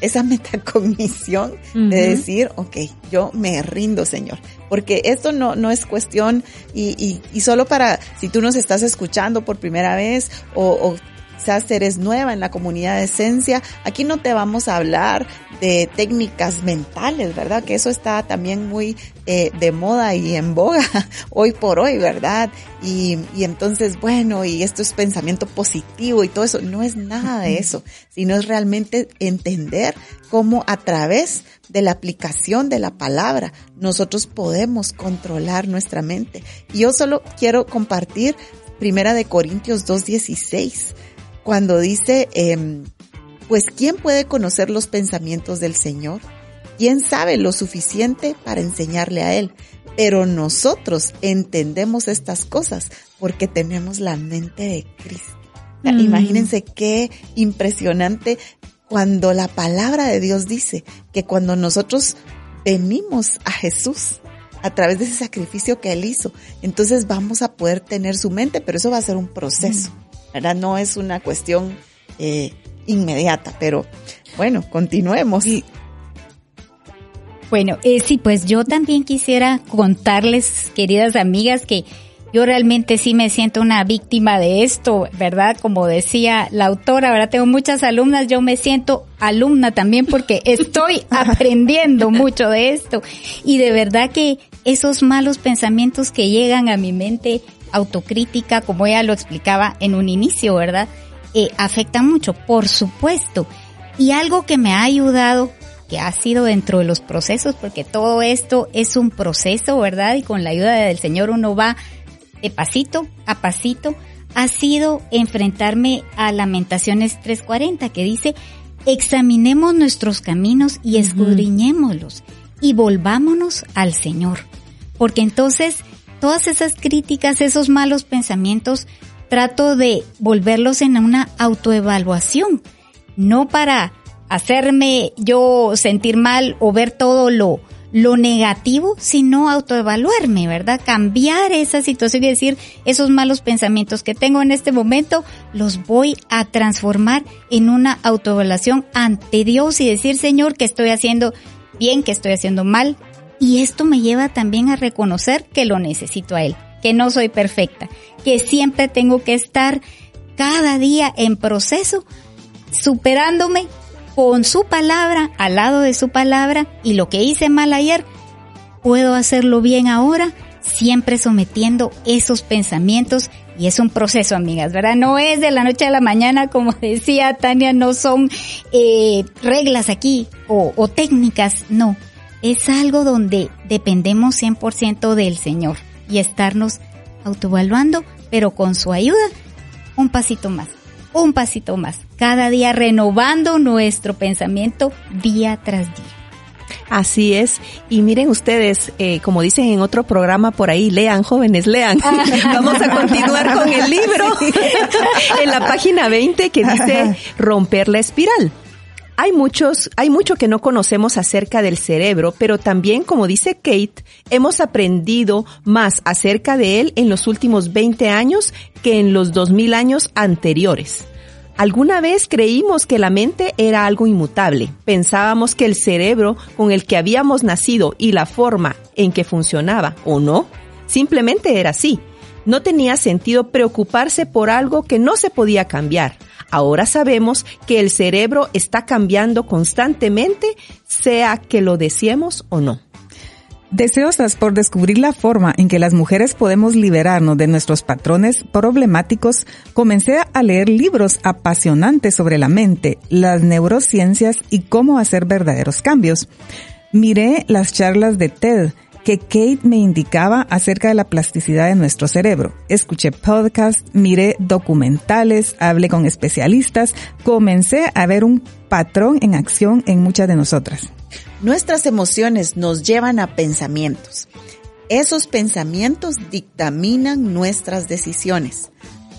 [SPEAKER 2] esa metacognición de decir, ok, yo me rindo, Señor. Porque esto no, no es cuestión y, y, y solo para, si tú nos estás escuchando por primera vez o, o quizás eres nueva en la comunidad de esencia, aquí no te vamos a hablar de técnicas mentales, ¿verdad? Que eso está también muy eh, de moda y en boga *laughs* hoy por hoy, ¿verdad? Y, y entonces, bueno, y esto es pensamiento positivo y todo eso, no es nada de eso, *laughs* sino es realmente entender cómo a través de la aplicación de la palabra nosotros podemos controlar nuestra mente. Y yo solo quiero compartir Primera de Corintios 2.16 cuando dice, eh, pues ¿quién puede conocer los pensamientos del Señor? ¿Quién sabe lo suficiente para enseñarle a Él? Pero nosotros entendemos estas cosas porque tenemos la mente de Cristo. Mm. Imagínense qué impresionante cuando la palabra de Dios dice que cuando nosotros venimos a Jesús a través de ese sacrificio que Él hizo, entonces vamos a poder tener su mente, pero eso va a ser un proceso. Mm. ¿Verdad? No es una cuestión eh, inmediata, pero bueno, continuemos.
[SPEAKER 5] Bueno, eh, sí, pues yo también quisiera contarles, queridas amigas, que yo realmente sí me siento una víctima de esto, ¿verdad? Como decía la autora, ¿verdad? Tengo muchas alumnas, yo me siento alumna también porque *laughs* estoy aprendiendo mucho de esto. Y de verdad que esos malos pensamientos que llegan a mi mente autocrítica, como ella lo explicaba en un inicio, ¿verdad? Eh, afecta mucho, por supuesto. Y algo que me ha ayudado, que ha sido dentro de los procesos, porque todo esto es un proceso, ¿verdad? Y con la ayuda del Señor uno va de pasito a pasito, ha sido enfrentarme a Lamentaciones 340, que dice, examinemos nuestros caminos y escudriñémoslos y volvámonos al Señor. Porque entonces todas esas críticas, esos malos pensamientos, trato de volverlos en una autoevaluación, no para hacerme yo sentir mal o ver todo lo, lo negativo, sino autoevaluarme, ¿verdad? Cambiar esa situación y decir, esos malos pensamientos que tengo en este momento, los voy a transformar en una autoevaluación ante Dios y decir, Señor, que estoy haciendo bien, que estoy haciendo mal, y esto me lleva también a reconocer que lo necesito a Él, que no soy perfecta, que siempre tengo que estar cada día en proceso, superándome con su palabra, al lado de su palabra, y lo que hice mal ayer, puedo hacerlo bien ahora, siempre sometiendo esos pensamientos y es un proceso, amigas, ¿verdad? No es de la noche a la mañana, como *laughs* decía Tania, no son eh, reglas aquí o, o técnicas, no es algo donde dependemos 100% del Señor y estarnos autoevaluando, pero con su ayuda, un pasito más, un pasito más, cada día renovando nuestro pensamiento día tras día.
[SPEAKER 3] Así es. Y miren ustedes, eh, como dicen en otro programa por ahí, lean jóvenes, lean. *laughs* Vamos a continuar con el libro *laughs* en la página 20 que dice romper la espiral. Hay muchos, hay mucho que no conocemos acerca del cerebro, pero también, como dice Kate, hemos aprendido más acerca de él en los últimos 20 años que en los 2000 años anteriores. Alguna vez creímos que la mente era algo inmutable. Pensábamos que el cerebro con el que habíamos nacido y la forma en que funcionaba, o no, simplemente era así. No tenía sentido preocuparse por algo que no se podía cambiar. Ahora sabemos que el cerebro está cambiando constantemente, sea que lo deseemos o no.
[SPEAKER 4] Deseosas por descubrir la forma en que las mujeres podemos liberarnos de nuestros patrones problemáticos, comencé a leer libros apasionantes sobre la mente, las neurociencias y cómo hacer verdaderos cambios. Miré las charlas de TED que Kate me indicaba acerca de la plasticidad de nuestro cerebro. Escuché podcasts, miré documentales, hablé con especialistas, comencé a ver un patrón en acción en muchas de nosotras.
[SPEAKER 2] Nuestras emociones nos llevan a pensamientos. Esos pensamientos dictaminan nuestras decisiones.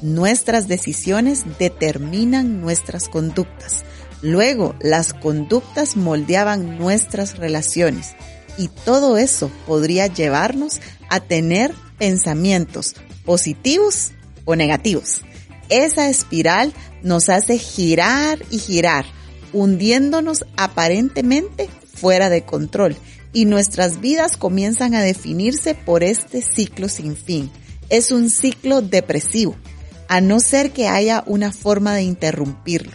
[SPEAKER 2] Nuestras decisiones determinan nuestras conductas. Luego, las conductas moldeaban nuestras relaciones y todo eso podría llevarnos a tener pensamientos positivos o negativos. Esa espiral nos hace girar y girar, hundiéndonos aparentemente fuera de control y nuestras vidas comienzan a definirse por este ciclo sin fin. Es un ciclo depresivo, a no ser que haya una forma de interrumpirlo.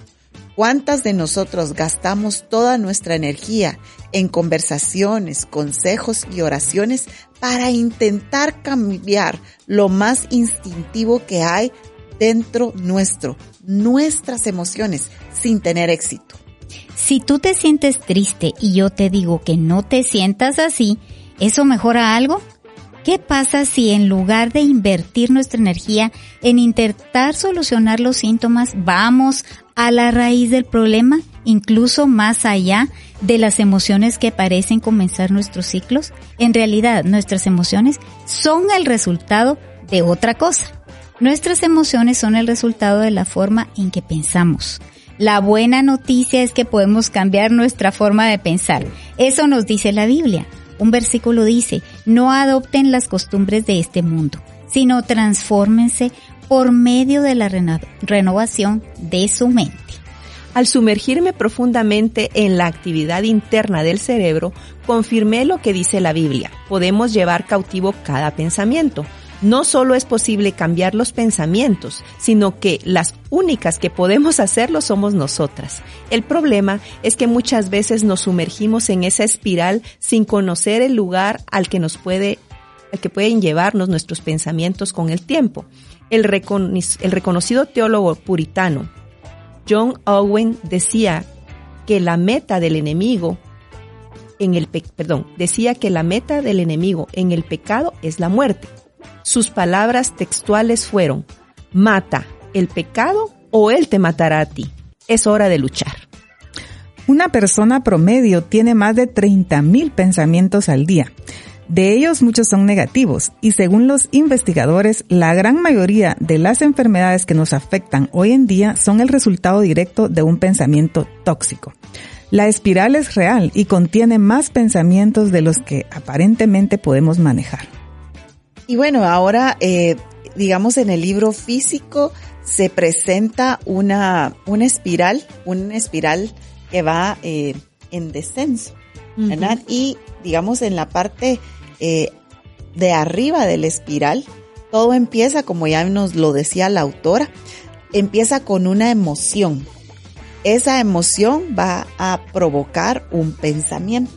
[SPEAKER 2] ¿Cuántas de nosotros gastamos toda nuestra energía en conversaciones, consejos y oraciones para intentar cambiar lo más instintivo que hay dentro nuestro, nuestras emociones, sin tener éxito?
[SPEAKER 5] Si tú te sientes triste y yo te digo que no te sientas así, ¿eso mejora algo? ¿Qué pasa si en lugar de invertir nuestra energía en intentar solucionar los síntomas, vamos a la raíz del problema, incluso más allá de las emociones que parecen comenzar nuestros ciclos? En realidad, nuestras emociones son el resultado de otra cosa. Nuestras emociones son el resultado de la forma en que pensamos. La buena noticia es que podemos cambiar nuestra forma de pensar. Eso nos dice la Biblia. Un versículo dice, no adopten las costumbres de este mundo, sino transfórmense por medio de la renovación de su mente.
[SPEAKER 3] Al sumergirme profundamente en la actividad interna del cerebro, confirmé lo que dice la Biblia. Podemos llevar cautivo cada pensamiento. No solo es posible cambiar los pensamientos, sino que las únicas que podemos hacerlo somos nosotras. El problema es que muchas veces nos sumergimos en esa espiral sin conocer el lugar al que nos puede, al que pueden llevarnos nuestros pensamientos con el tiempo. El, el reconocido teólogo puritano John Owen decía que la meta del enemigo en el perdón, decía que la meta del enemigo en el pecado es la muerte. Sus palabras textuales fueron, mata el pecado o él te matará a ti. Es hora de luchar.
[SPEAKER 4] Una persona promedio tiene más de 30.000 pensamientos al día. De ellos muchos son negativos y según los investigadores, la gran mayoría de las enfermedades que nos afectan hoy en día son el resultado directo de un pensamiento tóxico. La espiral es real y contiene más pensamientos de los que aparentemente podemos manejar.
[SPEAKER 2] Y bueno, ahora, eh, digamos, en el libro físico se presenta una, una espiral, una espiral que va eh, en descenso, ¿verdad? Y digamos, en la parte eh, de arriba del espiral, todo empieza, como ya nos lo decía la autora, empieza con una emoción. Esa emoción va a provocar un pensamiento.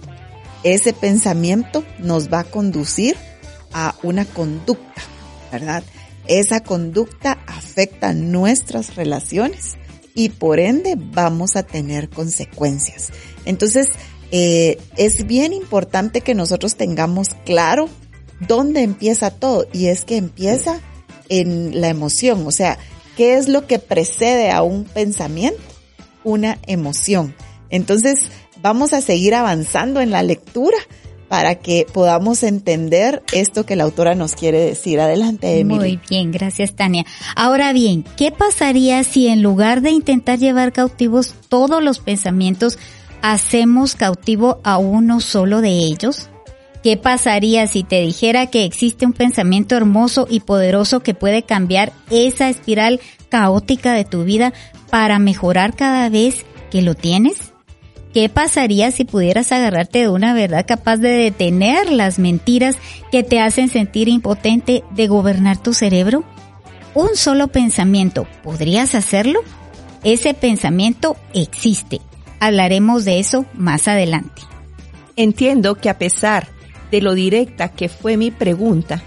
[SPEAKER 2] Ese pensamiento nos va a conducir a una conducta, ¿verdad? Esa conducta afecta nuestras relaciones y por ende vamos a tener consecuencias. Entonces, eh, es bien importante que nosotros tengamos claro dónde empieza todo y es que empieza en la emoción, o sea, ¿qué es lo que precede a un pensamiento? Una emoción. Entonces, vamos a seguir avanzando en la lectura para que podamos entender esto que la autora nos quiere decir. Adelante, Emily.
[SPEAKER 5] Muy bien, gracias, Tania. Ahora bien, ¿qué pasaría si en lugar de intentar llevar cautivos todos los pensamientos, hacemos cautivo a uno solo de ellos? ¿Qué pasaría si te dijera que existe un pensamiento hermoso y poderoso que puede cambiar esa espiral caótica de tu vida para mejorar cada vez que lo tienes? ¿Qué pasaría si pudieras agarrarte de una verdad capaz de detener las mentiras que te hacen sentir impotente de gobernar tu cerebro? Un solo pensamiento, ¿podrías hacerlo? Ese pensamiento existe Hablaremos de eso más adelante.
[SPEAKER 3] Entiendo que a pesar de lo directa que fue mi pregunta,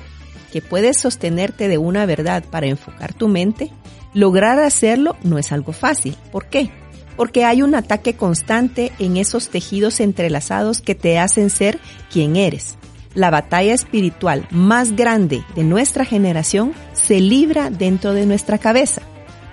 [SPEAKER 3] que puedes sostenerte de una verdad para enfocar tu mente, lograr hacerlo no es algo fácil. ¿Por qué? Porque hay un ataque constante en esos tejidos entrelazados que te hacen ser quien eres. La batalla espiritual más grande de nuestra generación se libra dentro de nuestra cabeza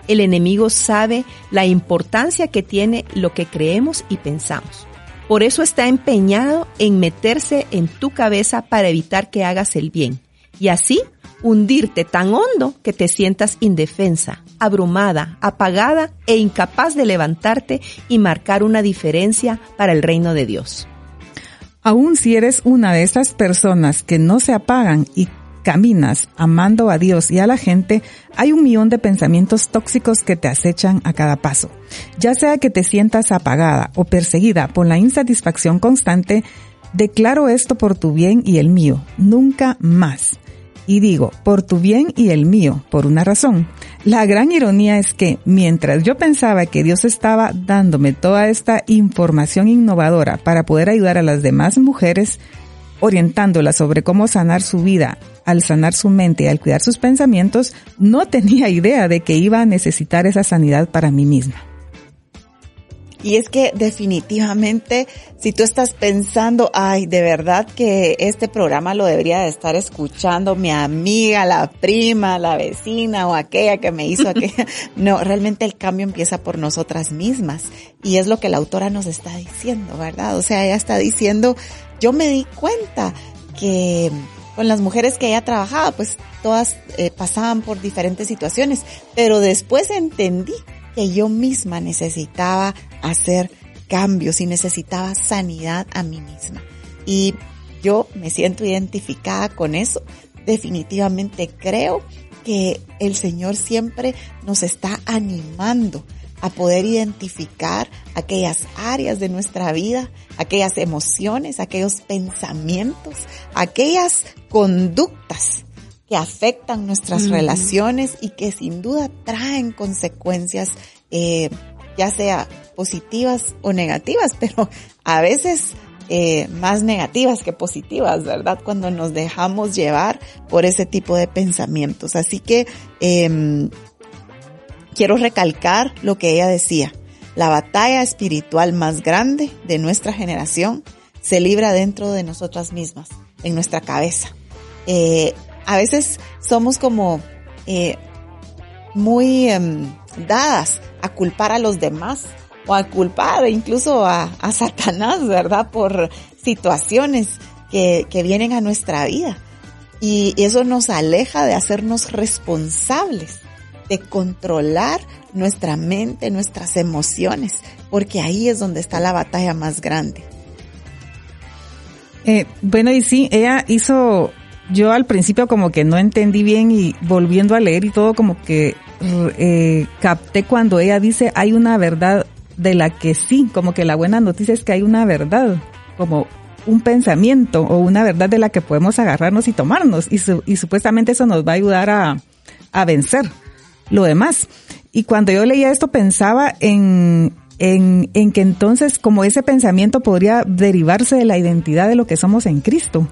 [SPEAKER 3] el enemigo sabe la importancia que tiene lo que creemos y pensamos. Por eso está empeñado en meterse en tu cabeza para evitar que hagas el bien. Y así hundirte tan hondo que te sientas indefensa, abrumada, apagada e incapaz de levantarte y marcar una diferencia para el reino de Dios.
[SPEAKER 4] Aún si eres una de esas personas que no se apagan y caminas amando a Dios y a la gente, hay un millón de pensamientos tóxicos que te acechan a cada paso. Ya sea que te sientas apagada o perseguida por la insatisfacción constante, declaro esto por tu bien y el mío, nunca más. Y digo, por tu bien y el mío, por una razón. La gran ironía es que mientras yo pensaba que Dios estaba dándome toda esta información innovadora para poder ayudar a las demás mujeres, orientándolas sobre cómo sanar su vida, al sanar su mente y al cuidar sus pensamientos, no *laughs* tenía idea de que iba a necesitar esa sanidad para mí misma.
[SPEAKER 2] Y es que definitivamente, si tú estás pensando, ay, de verdad que este programa lo debería de estar escuchando mi amiga, la prima, la vecina o aquella que me hizo aquella. *laughs* No, realmente el cambio empieza por nosotras mismas. Y es lo que la autora nos está diciendo, ¿verdad? O sea, ella está diciendo, yo me di cuenta que con las mujeres que ella trabajaba, pues todas eh, pasaban por diferentes situaciones, pero después entendí que yo misma necesitaba hacer cambios y necesitaba sanidad a mí misma. Y yo me siento identificada con eso. Definitivamente creo que el Señor siempre nos está animando a poder identificar aquellas áreas de nuestra vida, aquellas emociones, aquellos pensamientos, aquellas conductas que afectan nuestras relaciones y que sin duda traen consecuencias, eh, ya sea positivas o negativas, *laughs* pero a veces eh, más negativas que positivas, ¿verdad? Cuando nos dejamos llevar por ese tipo de pensamientos. Así que eh, quiero recalcar lo que ella decía. La batalla espiritual más grande de nuestra generación se libra dentro de nosotras mismas, en nuestra cabeza. Eh, a veces somos como eh, muy em, dadas a culpar a los demás o a culpar incluso a, a Satanás, ¿verdad? Por situaciones que, que vienen a nuestra vida. Y eso nos aleja de hacernos responsables, de controlar nuestra mente, nuestras emociones, porque ahí es donde está la batalla más grande.
[SPEAKER 4] Eh, bueno, y sí, ella hizo yo al principio como que no entendí bien y volviendo a leer y todo como que eh, capté cuando ella dice hay una verdad de la que sí, como que la buena noticia es que hay una verdad, como un pensamiento o una verdad de la que podemos agarrarnos y tomarnos y, y supuestamente eso nos va a ayudar a, a vencer lo demás. Y cuando yo leía esto pensaba en, en, en, que entonces como ese pensamiento podría derivarse de la identidad de lo que somos en Cristo.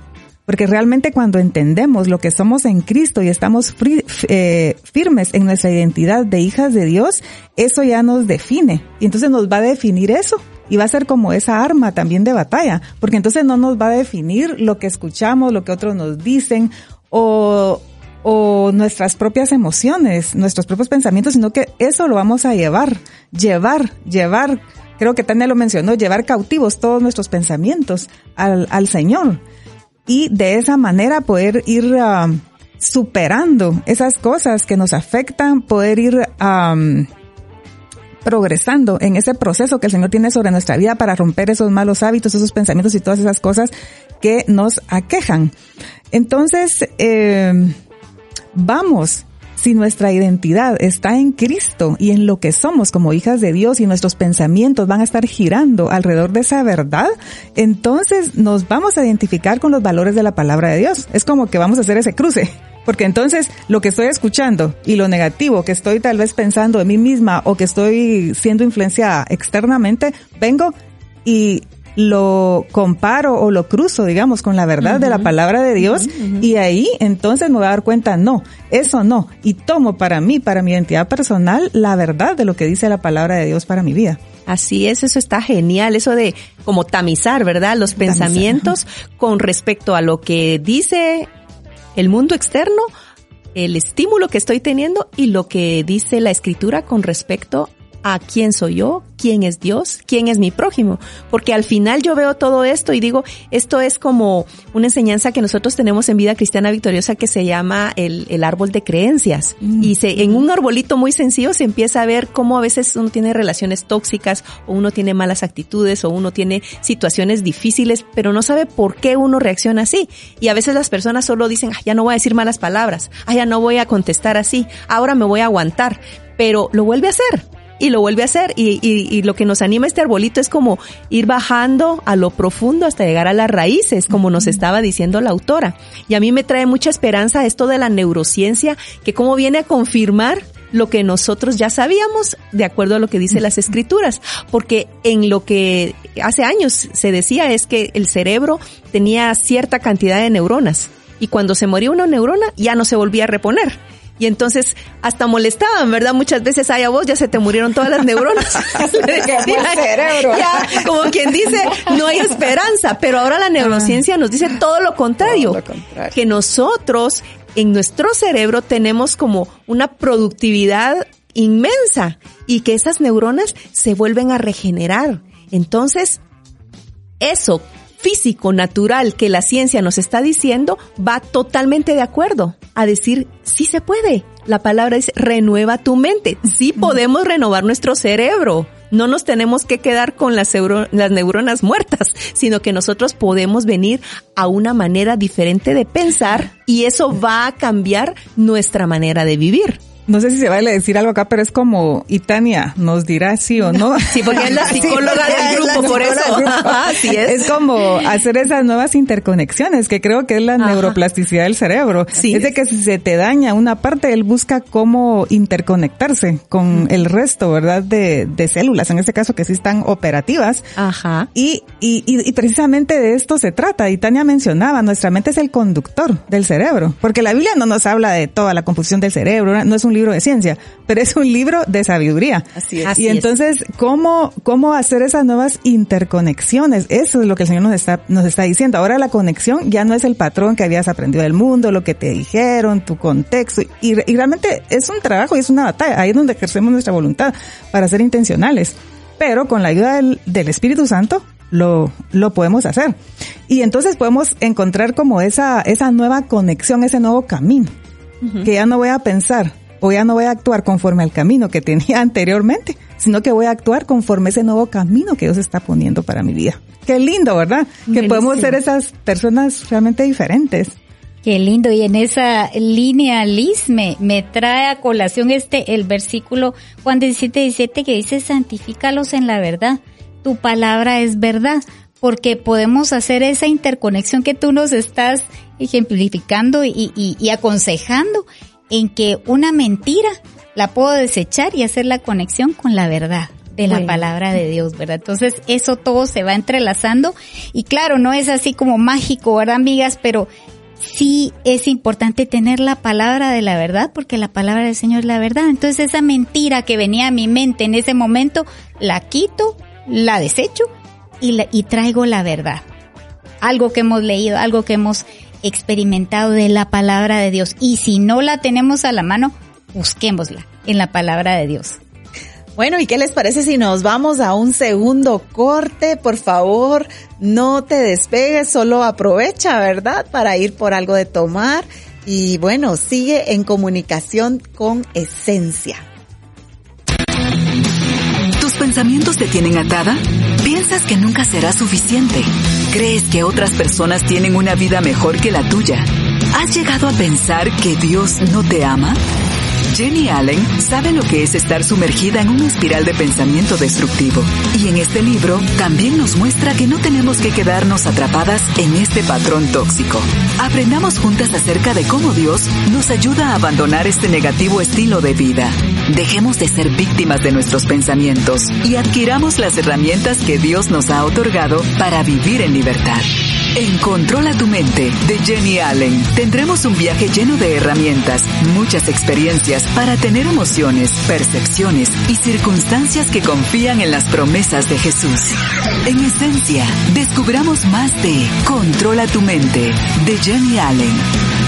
[SPEAKER 4] Porque realmente cuando entendemos lo que somos en Cristo y estamos eh, firmes en nuestra identidad de hijas de Dios, eso ya nos define. Y entonces nos va a definir eso. Y va a ser como esa arma también de batalla. Porque entonces no nos va a definir lo que escuchamos, lo que otros nos dicen o, o nuestras propias emociones, nuestros propios pensamientos, sino que eso lo vamos a llevar, llevar, llevar. Creo que Tania lo mencionó, llevar cautivos todos nuestros pensamientos al, al Señor y de esa manera poder ir um, superando esas cosas que nos afectan, poder ir um, progresando en ese proceso que el Señor tiene sobre nuestra vida para romper esos malos hábitos, esos pensamientos y todas esas cosas que nos aquejan. Entonces, eh, vamos si nuestra identidad está en Cristo y en lo que somos como hijas de Dios y nuestros pensamientos van a estar girando alrededor de esa verdad, entonces nos vamos a identificar con los valores de la palabra de Dios. Es como que vamos a hacer ese cruce. Porque entonces lo que estoy escuchando y lo negativo que estoy tal vez pensando de mí misma o que estoy siendo influenciada externamente, vengo y lo comparo o lo cruzo, digamos, con la verdad de la palabra de Dios y ahí entonces me voy a dar cuenta, no, eso no, y tomo para mí, para mi identidad personal, la verdad de lo que dice la palabra de Dios para mi vida.
[SPEAKER 3] Así es, eso está genial, eso de como tamizar, ¿verdad? Los pensamientos con respecto a lo que dice el mundo externo, el estímulo que estoy teniendo y lo que dice la escritura con respecto a quién soy yo, quién es Dios, quién es mi prójimo. Porque al final yo veo todo esto y digo, esto es como una enseñanza que nosotros tenemos en vida cristiana victoriosa que se llama el, el árbol de creencias. Mm. Y se, en un arbolito muy sencillo se empieza a ver cómo a veces uno tiene relaciones tóxicas o uno tiene malas actitudes o uno tiene situaciones difíciles, pero no sabe por qué uno reacciona así. Y a veces las personas solo dicen, ya no voy a decir malas palabras, ah, ya no voy a contestar así, ahora me voy a aguantar, pero lo vuelve a hacer y lo vuelve a hacer. Y, y, lo que nos anima este arbolito es como ir bajando a lo profundo hasta llegar a las raíces, como nos estaba diciendo la autora. Y a mí me trae mucha esperanza esto de la neurociencia, que como viene a confirmar lo que nosotros ya sabíamos de acuerdo a lo que dice las escrituras, porque en lo que hace años se decía es que el cerebro tenía cierta cantidad de neuronas y cuando se moría una neurona ya no se volvía a reponer. Y entonces hasta molestaban, ¿verdad? Muchas veces, ay, a vos ya se te murieron todas las neuronas. *laughs* *laughs* cerebro. Ya, como quien dice, no hay esperanza. Pero ahora la neurociencia nos dice todo lo contrario. Todo lo contrario. Que nosotros en nuestro cerebro tenemos como una productividad inmensa y que esas neuronas se vuelven a regenerar. Entonces, eso físico, natural que la ciencia nos está diciendo va totalmente de acuerdo a decir, sí se puede. La palabra es renueva tu mente. Sí podemos renovar nuestro cerebro. No nos tenemos que quedar con las, las neuronas muertas, sino que nosotros podemos venir a una manera diferente de pensar y eso va a cambiar nuestra manera de vivir
[SPEAKER 4] no sé si se vale decir algo acá, pero es como, Itania nos dirá sí o no. *laughs*
[SPEAKER 3] Sí, porque es la *laughs* psicóloga del grupo, por *laughs* eso.
[SPEAKER 4] Así es. es como hacer esas nuevas interconexiones, que creo que es la neuroplasticidad del cerebro. Sí. Es de que si se te daña una parte, él busca cómo interconectarse con el resto, ¿verdad? De, de células, en este caso que sí están operativas.
[SPEAKER 3] Ajá.
[SPEAKER 4] Y, y, y, precisamente de esto se trata. Y Tania mencionaba, nuestra mente es el conductor del cerebro, porque la Biblia no nos habla de toda la composición del cerebro, no es un libro de ciencia, pero es un libro de sabiduría.
[SPEAKER 3] Así es.
[SPEAKER 4] Y entonces, ¿cómo, cómo hacer esas nuevas interconexiones? Eso es lo que el Señor nos está, nos está diciendo. Ahora la conexión ya no es el patrón que habías aprendido del mundo, lo que te dijeron, tu contexto. Y, realmente es un trabajo y es una batalla. Ahí es donde ejercemos nuestra voluntad para ser intencionales. Pero con la ayuda del, del Espíritu Santo, lo, lo podemos hacer. Y entonces podemos encontrar como esa, esa nueva conexión, ese nuevo camino. Que ya no voy a pensar, o ya no voy a actuar conforme al camino que tenía *laughs* anteriormente, sino que voy a actuar conforme ese nuevo camino que Dios está poniendo para mi vida. Qué lindo, ¿verdad? Que podemos ser esas personas realmente diferentes.
[SPEAKER 5] Qué lindo. Y en esa línea, Liz, me, me trae a colación este, el versículo Juan 17, 17 que dice, santifícalos en la verdad. Tu palabra es verdad. Porque podemos hacer esa interconexión que tú nos estás ejemplificando y, y, y aconsejando en que una mentira la puedo desechar y hacer la conexión con la verdad de la palabra de Dios, ¿verdad? Entonces eso todo se va entrelazando y claro, no es así como mágico, ¿verdad, amigas? Pero sí es importante tener la palabra de la verdad porque la palabra del Señor es la verdad. Entonces esa mentira que venía a mi mente en ese momento, la quito, la desecho y, y traigo la verdad. Algo que hemos leído, algo que hemos experimentado de la palabra de Dios. Y si no la tenemos a la mano, busquémosla en la palabra de Dios.
[SPEAKER 2] Bueno, ¿y qué les parece si nos vamos a un segundo corte? Por favor, no te despegues, solo aprovecha, ¿verdad? Para ir por algo de tomar. Y bueno, sigue en comunicación con Esencia.
[SPEAKER 1] ¿Tus pensamientos te tienen atada? ¿Piensas que nunca será suficiente? ¿Crees que otras personas tienen una vida mejor que la tuya? ¿Has llegado a pensar que Dios no te ama? Jenny Allen sabe lo que es estar sumergida en una espiral de pensamiento destructivo. Y en este libro también nos muestra que no tenemos que quedarnos atrapadas en este patrón tóxico. Aprendamos juntas acerca de cómo Dios nos ayuda a abandonar este negativo estilo de vida. Dejemos de ser víctimas de nuestros pensamientos y adquiramos las herramientas que Dios nos ha otorgado para vivir en libertad. En Controla tu mente de Jenny Allen tendremos un viaje lleno de herramientas, muchas experiencias para tener emociones, percepciones y circunstancias que confían en las promesas de Jesús. En esencia, descubramos más de Controla tu mente de Jenny Allen.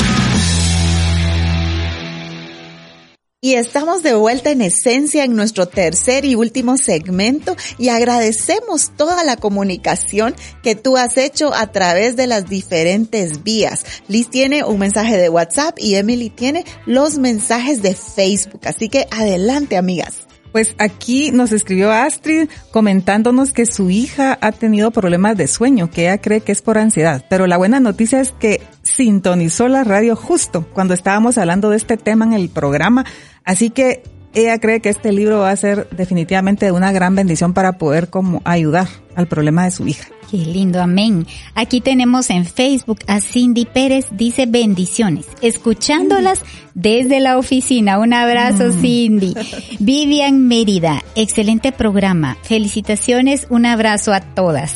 [SPEAKER 2] Y estamos de vuelta en esencia en nuestro tercer y último segmento y agradecemos toda la comunicación que tú has hecho a través de las diferentes vías. Liz tiene un mensaje de WhatsApp y Emily tiene los mensajes de Facebook. Así que adelante, amigas.
[SPEAKER 4] Pues aquí nos escribió Astrid comentándonos que su hija ha tenido problemas de sueño, que ella cree que es por ansiedad. Pero la buena noticia es que sintonizó la radio justo cuando estábamos hablando de este tema en el programa. Así que ella cree que este libro va a ser definitivamente una gran bendición para poder como ayudar al problema de su hija.
[SPEAKER 5] Qué lindo, amén. Aquí tenemos en Facebook a Cindy Pérez, dice bendiciones, escuchándolas desde la oficina. Un abrazo, mm. Cindy. *laughs* Vivian Mérida, excelente programa. Felicitaciones, un abrazo a todas.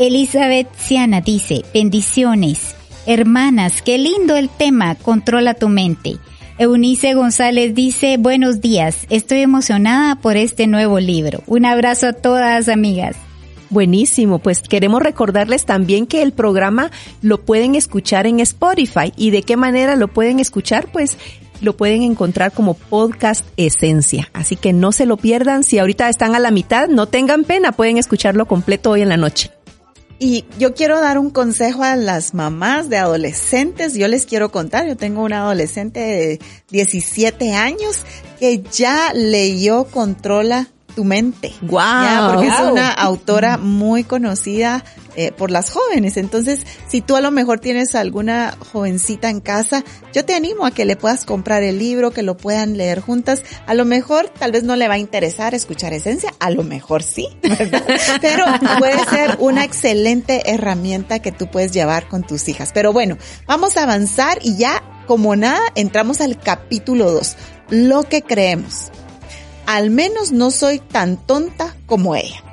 [SPEAKER 5] Elizabeth Siana dice, bendiciones. Hermanas, qué lindo el tema, controla tu mente. Eunice González dice, buenos días, estoy emocionada por este nuevo libro. Un abrazo a todas amigas.
[SPEAKER 3] Buenísimo, pues queremos recordarles también que el programa lo pueden escuchar en Spotify y de qué manera lo pueden escuchar, pues lo pueden encontrar como podcast Esencia. Así que no se lo pierdan, si ahorita están a la mitad, no tengan pena, pueden escucharlo completo hoy en la noche.
[SPEAKER 2] Y yo quiero dar un consejo a las mamás de adolescentes. Yo les quiero contar, yo tengo una adolescente de 17 años que ya leyó Controla tu mente.
[SPEAKER 3] Wow.
[SPEAKER 2] porque es una *laughs* autora muy conocida eh, por las jóvenes. Entonces, si tú a lo mejor tienes alguna jovencita en casa, yo te animo a que le puedas comprar el libro, que lo puedan leer juntas. A lo mejor tal vez no le va a interesar escuchar esencia, a lo mejor sí. *laughs* Pero puede ser una excelente herramienta que tú puedes llevar con tus hijas. Pero bueno, vamos a avanzar y ya como nada entramos al capítulo 2, lo que creemos. Al menos no soy tan tonta como ella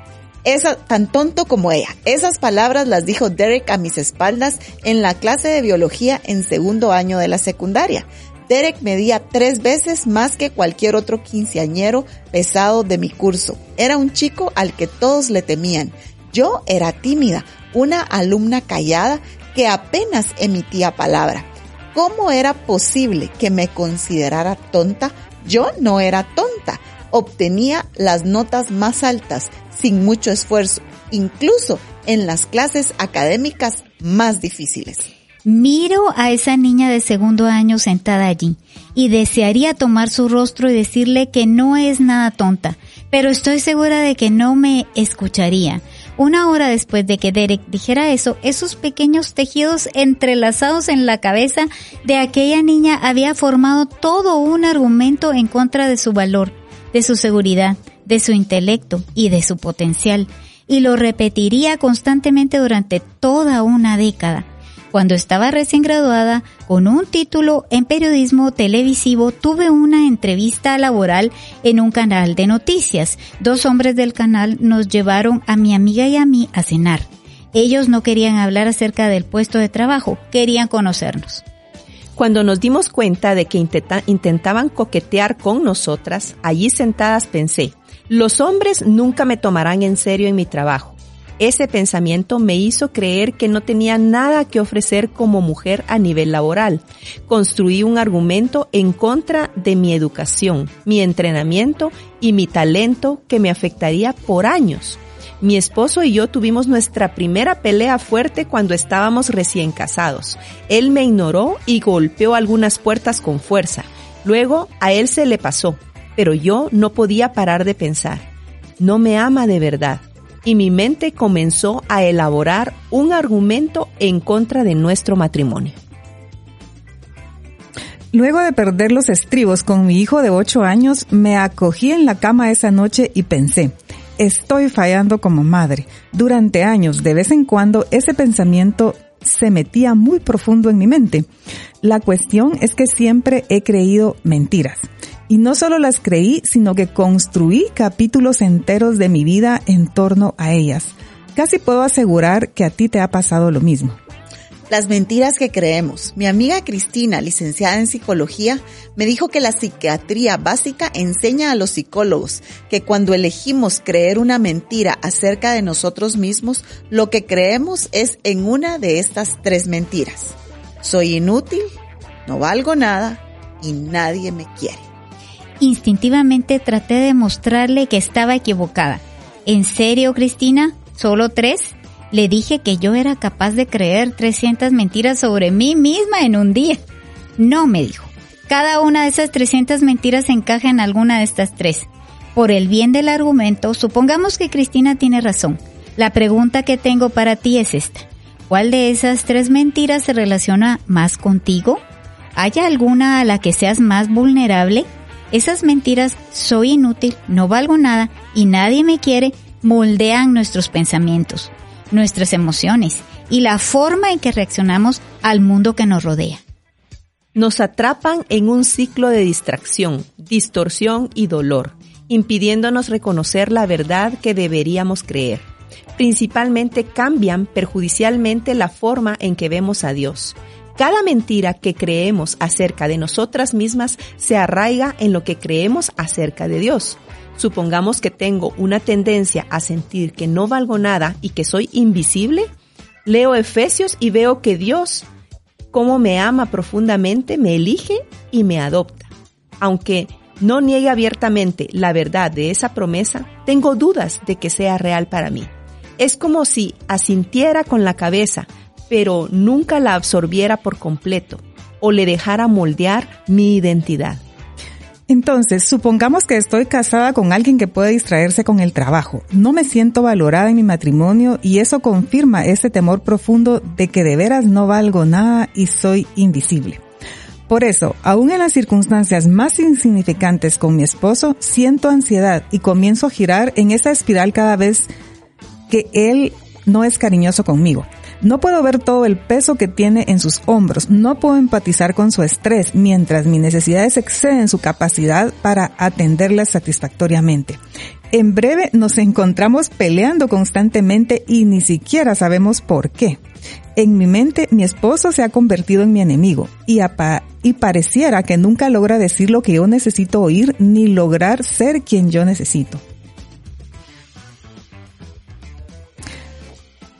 [SPEAKER 2] esa, tan tonto como ella. Esas palabras las dijo Derek a mis espaldas en la clase de biología en segundo año de la secundaria. Derek medía tres veces más que cualquier otro quinceañero pesado de mi curso. Era un chico al que todos le temían. Yo era tímida, una alumna callada que apenas emitía palabra. ¿Cómo era posible que me considerara tonta? Yo no era tonta. Obtenía las notas más altas, sin mucho esfuerzo, incluso en las clases académicas más difíciles.
[SPEAKER 5] Miro a esa niña de segundo año sentada allí y desearía tomar su rostro y decirle que no es nada tonta, pero estoy segura de que no me escucharía. Una hora después de que Derek dijera eso, esos pequeños tejidos entrelazados en la cabeza de aquella niña había formado todo un argumento en contra de su valor, de su seguridad, de su intelecto y de su potencial, y lo repetiría constantemente durante toda una década. Cuando estaba recién graduada con un título en periodismo televisivo, tuve una entrevista laboral en un canal de noticias. Dos hombres del canal nos llevaron a mi amiga y a mí a cenar. Ellos no querían hablar acerca del puesto de trabajo, querían conocernos.
[SPEAKER 3] Cuando nos dimos cuenta de que intentaban coquetear con nosotras, allí sentadas pensé, los hombres nunca me tomarán en serio en mi trabajo. Ese pensamiento me hizo creer que no tenía nada que ofrecer como mujer a nivel laboral. Construí un argumento en contra de mi educación, mi entrenamiento y mi talento que me afectaría por años. Mi esposo y yo tuvimos nuestra primera pelea fuerte cuando estábamos recién casados. Él me ignoró y golpeó algunas puertas con fuerza. Luego a él se le pasó pero yo no podía parar de pensar, no me ama de verdad. Y mi mente comenzó a elaborar un argumento en contra de nuestro matrimonio.
[SPEAKER 4] Luego de perder los estribos con mi hijo de 8 años, me acogí en la cama esa noche y pensé, estoy fallando como madre. Durante años, de vez en cuando, ese pensamiento se metía muy profundo en mi mente. La cuestión es que siempre he creído mentiras. Y no solo las creí, sino que construí capítulos enteros de mi vida en torno a ellas. Casi puedo asegurar que a ti te ha pasado lo mismo.
[SPEAKER 2] Las mentiras que creemos. Mi amiga Cristina, licenciada en psicología, me dijo que la psiquiatría básica enseña a los psicólogos que cuando elegimos creer una mentira acerca de nosotros mismos, lo que creemos es en una de estas tres mentiras. Soy inútil, no valgo nada y nadie me quiere.
[SPEAKER 5] Instintivamente traté de mostrarle que estaba equivocada. ¿En serio, Cristina? ¿Solo tres? Le dije que yo era capaz de creer 300 mentiras sobre mí misma en un día. No, me dijo. Cada una de esas 300 mentiras encaja en alguna de estas tres. Por el bien del argumento, supongamos que Cristina tiene razón. La pregunta que tengo para ti es esta. ¿Cuál de esas tres mentiras se relaciona más contigo? ¿Hay alguna a la que seas más vulnerable? Esas mentiras, soy inútil, no valgo nada y nadie me quiere, moldean nuestros pensamientos, nuestras emociones y la forma en que reaccionamos al mundo que nos rodea.
[SPEAKER 3] Nos atrapan en un ciclo de distracción, distorsión y dolor, impidiéndonos reconocer la verdad que deberíamos creer. Principalmente cambian perjudicialmente la forma en que vemos a Dios. Cada mentira que creemos acerca de nosotras mismas se arraiga en lo que creemos acerca de Dios. Supongamos que tengo una tendencia a sentir que no valgo nada y que soy invisible. Leo Efesios y veo que Dios cómo me ama profundamente, me elige y me adopta. Aunque no niegue abiertamente la verdad de esa promesa, tengo dudas de que sea real para mí. Es como si asintiera con la cabeza, pero nunca la absorbiera por completo o le dejara moldear mi identidad.
[SPEAKER 4] Entonces, supongamos que estoy casada con alguien que puede distraerse con el trabajo. No me siento valorada en mi matrimonio y eso confirma ese temor profundo de que de veras no valgo nada y soy invisible. Por eso, aún en las circunstancias más insignificantes con mi esposo, siento ansiedad y comienzo a girar en esa espiral cada vez que él no es cariñoso conmigo. No puedo ver todo el peso que tiene en sus hombros, no puedo empatizar con su estrés mientras mis necesidades exceden su capacidad para atenderlas satisfactoriamente. En breve nos encontramos peleando constantemente y ni siquiera sabemos por qué. En mi mente mi esposo se ha convertido en mi enemigo y, y pareciera que nunca logra decir lo que yo necesito oír ni lograr ser quien yo necesito.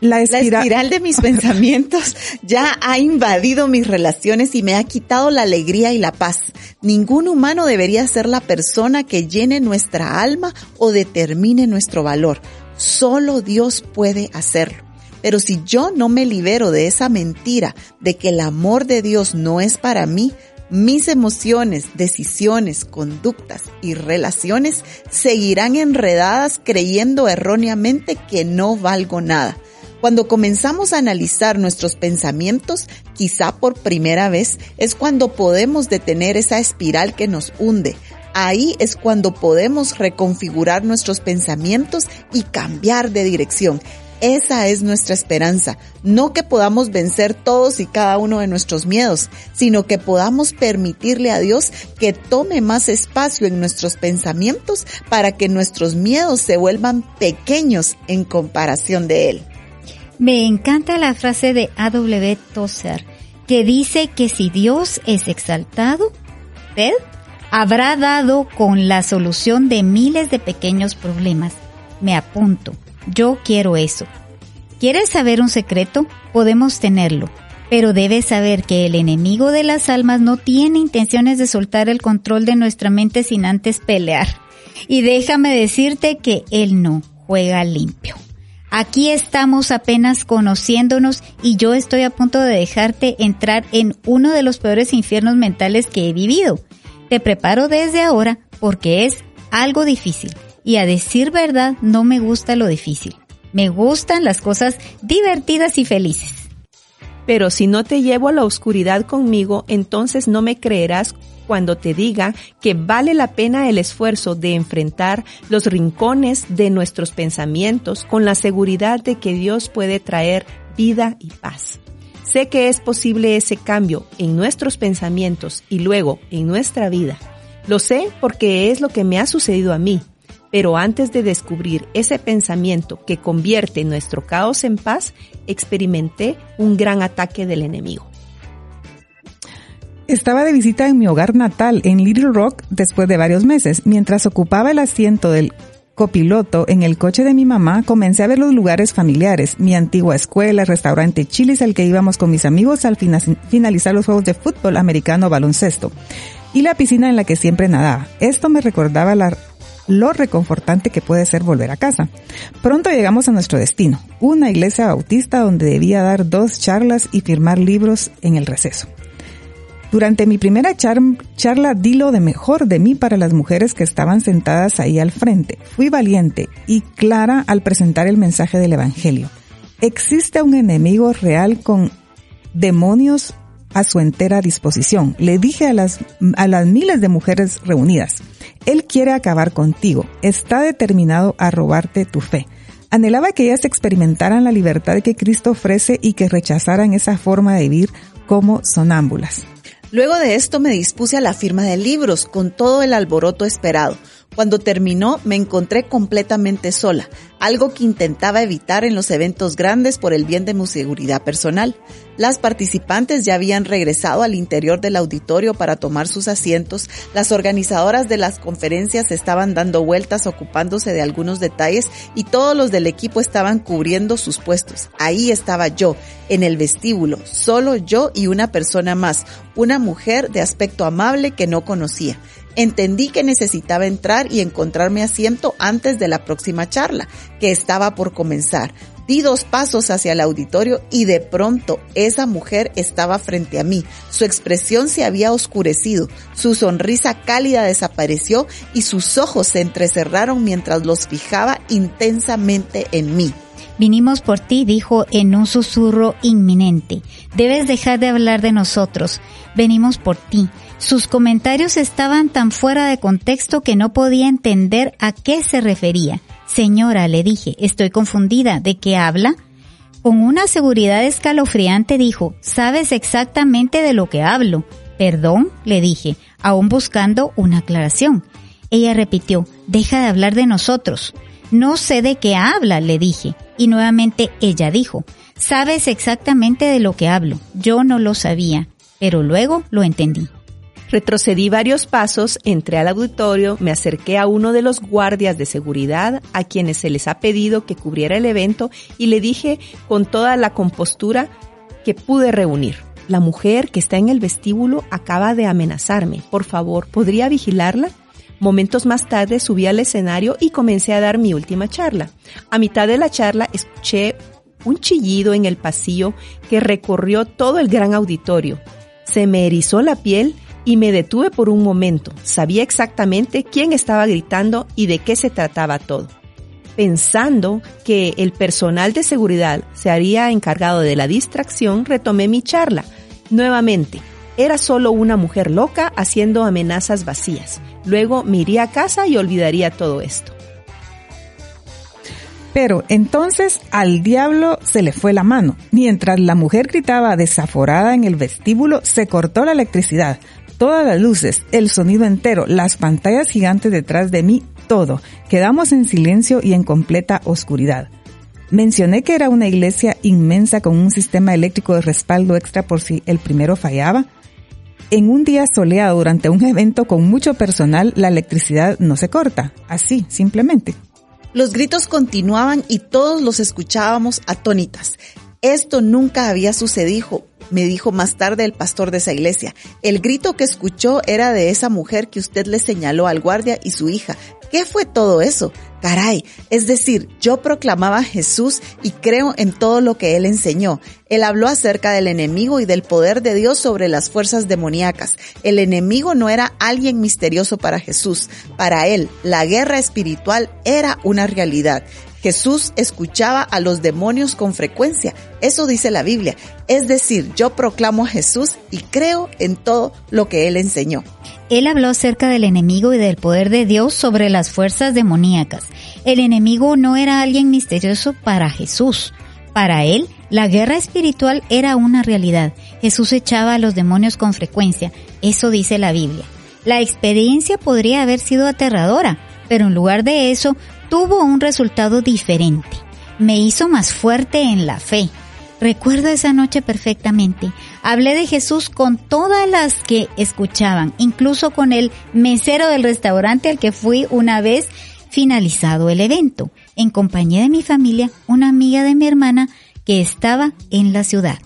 [SPEAKER 2] La espiral, de mis *laughs* pensamientos ya ha invadido mis relaciones y me ha quitado la alegría y la paz. Ningún humano debería ser la persona que llene nuestra alma o determine nuestro valor. Solo Dios puede hacerlo. Pero si yo no me libero de esa mentira de que el amor de Dios no es para mí, mis emociones, decisiones, conductas y relaciones seguirán enredadas creyendo erróneamente que no valgo nada cuando comenzamos a analizar nuestros pensamientos, quizá por primera vez, es cuando podemos detener esa espiral que nos hunde. Ahí es cuando podemos reconfigurar nuestros pensamientos y cambiar de dirección. Esa es nuestra esperanza. No que podamos vencer todos y cada uno de nuestros miedos, sino que podamos permitirle a Dios que tome más espacio en nuestros pensamientos para que nuestros miedos se vuelvan pequeños en comparación de Él.
[SPEAKER 5] Me encanta la frase de A.W. Tozer que dice que si Dios es exaltado, usted habrá dado con la solución de miles de pequeños problemas. Me apunto. Yo quiero eso. ¿Quieres saber un secreto? Podemos tenerlo. Pero debes saber que el enemigo de las almas no tiene intenciones de soltar el control de nuestra mente sin antes pelear. Y déjame decirte que él no juega limpio. Aquí estamos apenas conociéndonos y yo estoy a punto de dejarte entrar en uno de los peores infiernos mentales que he vivido. Te preparo desde ahora porque es algo difícil y a decir verdad no me gusta lo difícil. Me gustan las cosas divertidas y felices.
[SPEAKER 3] Pero si no te llevo a la oscuridad conmigo, entonces no me creerás cuando te diga que vale la pena el esfuerzo de enfrentar los rincones de nuestros pensamientos con la seguridad de que Dios puede traer vida y paz. Sé que es posible ese cambio en nuestros pensamientos y luego en nuestra vida. Lo sé porque es lo que me ha sucedido a mí. Pero antes de descubrir ese pensamiento que convierte nuestro caos en paz, experimenté un gran ataque del enemigo.
[SPEAKER 4] Estaba de visita en mi hogar natal, en Little Rock, después de varios meses. Mientras ocupaba el asiento del copiloto en el coche de mi mamá, comencé a ver los lugares familiares, mi antigua escuela, restaurante Chilis al que íbamos con mis amigos al finalizar los juegos de fútbol americano baloncesto. y la piscina en la que siempre nadaba. Esto me recordaba lo reconfortante que puede ser volver a casa. Pronto llegamos a nuestro destino, una iglesia bautista donde debía dar dos charlas y firmar libros en el receso. Durante mi primera charla di lo de mejor de mí para las mujeres que estaban sentadas ahí al frente. Fui valiente y clara al presentar el mensaje del Evangelio. Existe un enemigo real con demonios a su entera disposición. Le dije a las, a las miles de mujeres reunidas, Él quiere acabar contigo, está determinado a robarte tu fe. Anhelaba que ellas experimentaran la libertad que Cristo ofrece y que rechazaran esa forma de vivir como sonámbulas.
[SPEAKER 2] Luego de esto me dispuse a la firma de libros con todo el alboroto esperado. Cuando terminó me encontré completamente sola, algo que intentaba evitar en los eventos grandes por el bien de mi seguridad personal. Las participantes ya habían regresado al interior del auditorio para tomar sus asientos, las organizadoras de las conferencias estaban dando vueltas ocupándose de algunos detalles y todos los del equipo estaban cubriendo sus puestos. Ahí estaba yo, en el vestíbulo, solo yo y una persona más, una mujer de aspecto amable que no conocía. Entendí que necesitaba entrar y encontrarme asiento antes de la próxima charla, que estaba por comenzar. Di dos pasos hacia el auditorio y de pronto esa mujer estaba frente a mí. Su expresión se había oscurecido, su sonrisa cálida desapareció y sus ojos se entrecerraron mientras los fijaba intensamente en mí.
[SPEAKER 5] Vinimos por ti, dijo en un susurro inminente. Debes dejar de hablar de nosotros. Venimos por ti. Sus comentarios estaban tan fuera de contexto que no podía entender a qué se refería. Señora, le dije, estoy confundida. ¿De qué habla? Con una seguridad escalofriante dijo, sabes exactamente de lo que hablo. Perdón, le dije, aún buscando una aclaración. Ella repitió, deja de hablar de nosotros. No sé de qué habla, le dije. Y nuevamente ella dijo, sabes exactamente de lo que hablo. Yo no lo sabía, pero luego lo entendí.
[SPEAKER 3] Retrocedí varios pasos, entré al auditorio, me acerqué a uno de los guardias de seguridad a quienes se les ha pedido que cubriera el evento y le dije con toda la compostura que pude reunir. La mujer que está en el vestíbulo acaba de amenazarme. Por favor, ¿podría vigilarla? Momentos más tarde subí al escenario y comencé a dar mi última charla. A mitad de la charla escuché un chillido en el pasillo que recorrió todo el gran auditorio. Se me erizó la piel y me detuve por un momento. Sabía exactamente quién estaba gritando y de qué se trataba todo. Pensando que el personal de seguridad se haría encargado de la distracción, retomé mi charla. Nuevamente, era solo una mujer loca haciendo amenazas vacías. Luego me iría a casa y olvidaría todo esto.
[SPEAKER 4] Pero entonces al diablo se le fue la mano. Mientras la mujer gritaba desaforada en el vestíbulo, se cortó la electricidad, todas las luces, el sonido entero, las pantallas gigantes detrás de mí, todo. Quedamos en silencio y en completa oscuridad. Mencioné que era una iglesia inmensa con un sistema eléctrico de respaldo extra por si el primero fallaba. En un día soleado durante un evento con mucho personal, la electricidad no se corta, así, simplemente.
[SPEAKER 2] Los gritos continuaban y todos los escuchábamos atónitas. Esto nunca había sucedido, me dijo más tarde el pastor de esa iglesia. El grito que escuchó era de esa mujer que usted le señaló al guardia y su hija, ¿Qué fue todo eso? Caray, es decir, yo proclamaba a Jesús y creo en todo lo que él enseñó. Él habló acerca del enemigo y del poder de Dios sobre las fuerzas demoníacas. El enemigo no era alguien misterioso para Jesús. Para él, la guerra espiritual era una realidad. Jesús escuchaba a los demonios con frecuencia. Eso dice la Biblia. Es decir, yo proclamo a Jesús y creo en todo lo que él enseñó.
[SPEAKER 5] Él habló acerca del enemigo y del poder de Dios sobre las fuerzas demoníacas. El enemigo no era alguien misterioso para Jesús. Para él, la guerra espiritual era una realidad. Jesús echaba a los demonios con frecuencia. Eso dice la Biblia. La experiencia podría haber sido aterradora, pero en lugar de eso, tuvo un resultado diferente. Me hizo más fuerte en la fe. Recuerdo esa noche perfectamente. Hablé de Jesús con todas las que escuchaban, incluso con el mesero del restaurante al que fui una vez finalizado el evento, en compañía de mi familia, una amiga de mi hermana que estaba en la ciudad.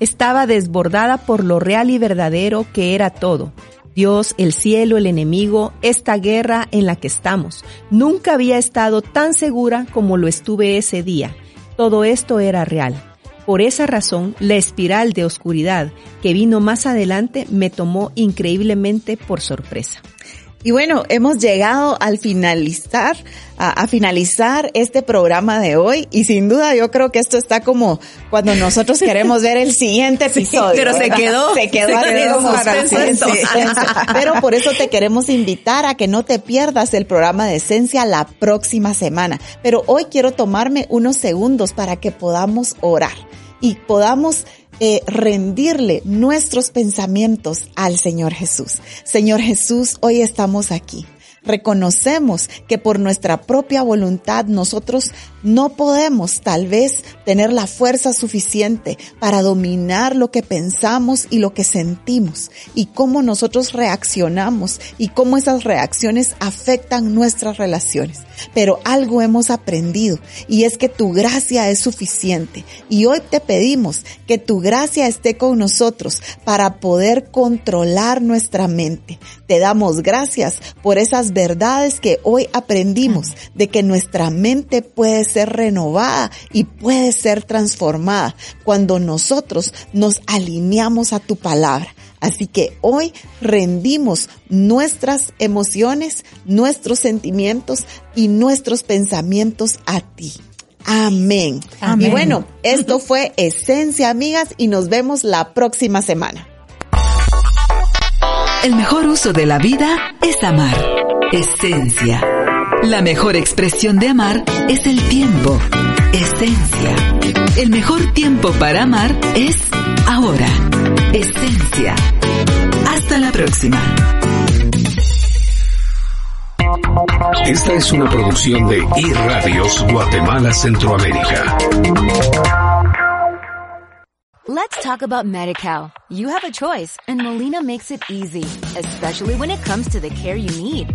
[SPEAKER 3] Estaba desbordada por lo real y verdadero que era todo. Dios, el cielo, el enemigo, esta guerra en la que estamos. Nunca había estado tan segura como lo estuve ese día. Todo esto era real. Por esa razón, la espiral de oscuridad que vino más adelante me tomó increíblemente por sorpresa.
[SPEAKER 2] Y bueno, hemos llegado al finalizar, a, finalizar este programa de hoy y sin duda yo creo que esto está como cuando nosotros queremos ver el siguiente *laughs* episodio.
[SPEAKER 3] pero *laughs* se quedó,
[SPEAKER 2] se quedó, *laughs* Pero por eso te queremos invitar a que no te pierdas el programa de Esencia la próxima semana. Pero hoy quiero tomarme unos segundos para que podamos orar y podamos eh, rendirle nuestros pensamientos al Señor Jesús. Señor Jesús, hoy estamos aquí. Reconocemos que por nuestra propia voluntad nosotros no podemos tal vez tener la fuerza suficiente para dominar lo que pensamos y lo que sentimos y cómo nosotros reaccionamos y cómo esas reacciones afectan nuestras relaciones. Pero algo hemos aprendido y es que tu gracia es suficiente y hoy te pedimos que tu gracia esté con nosotros para poder controlar nuestra mente. Te damos gracias por esas verdades que hoy aprendimos de que nuestra mente puede ser renovada y puede ser transformada cuando nosotros nos alineamos a tu palabra. Así que hoy rendimos nuestras emociones, nuestros sentimientos y nuestros pensamientos a ti. Amén. Amén. Y bueno, esto fue Esencia, amigas, y nos vemos la próxima semana.
[SPEAKER 1] El mejor uso de la vida es amar. Esencia. La mejor expresión de amar es el tiempo. Esencia. El mejor tiempo para amar es ahora. Esencia. Hasta la próxima.
[SPEAKER 6] Esta es una producción de iRadios Guatemala Centroamérica.
[SPEAKER 7] Let's talk about MediCal. You have a choice and Molina makes it easy, especially when it comes to the care you need.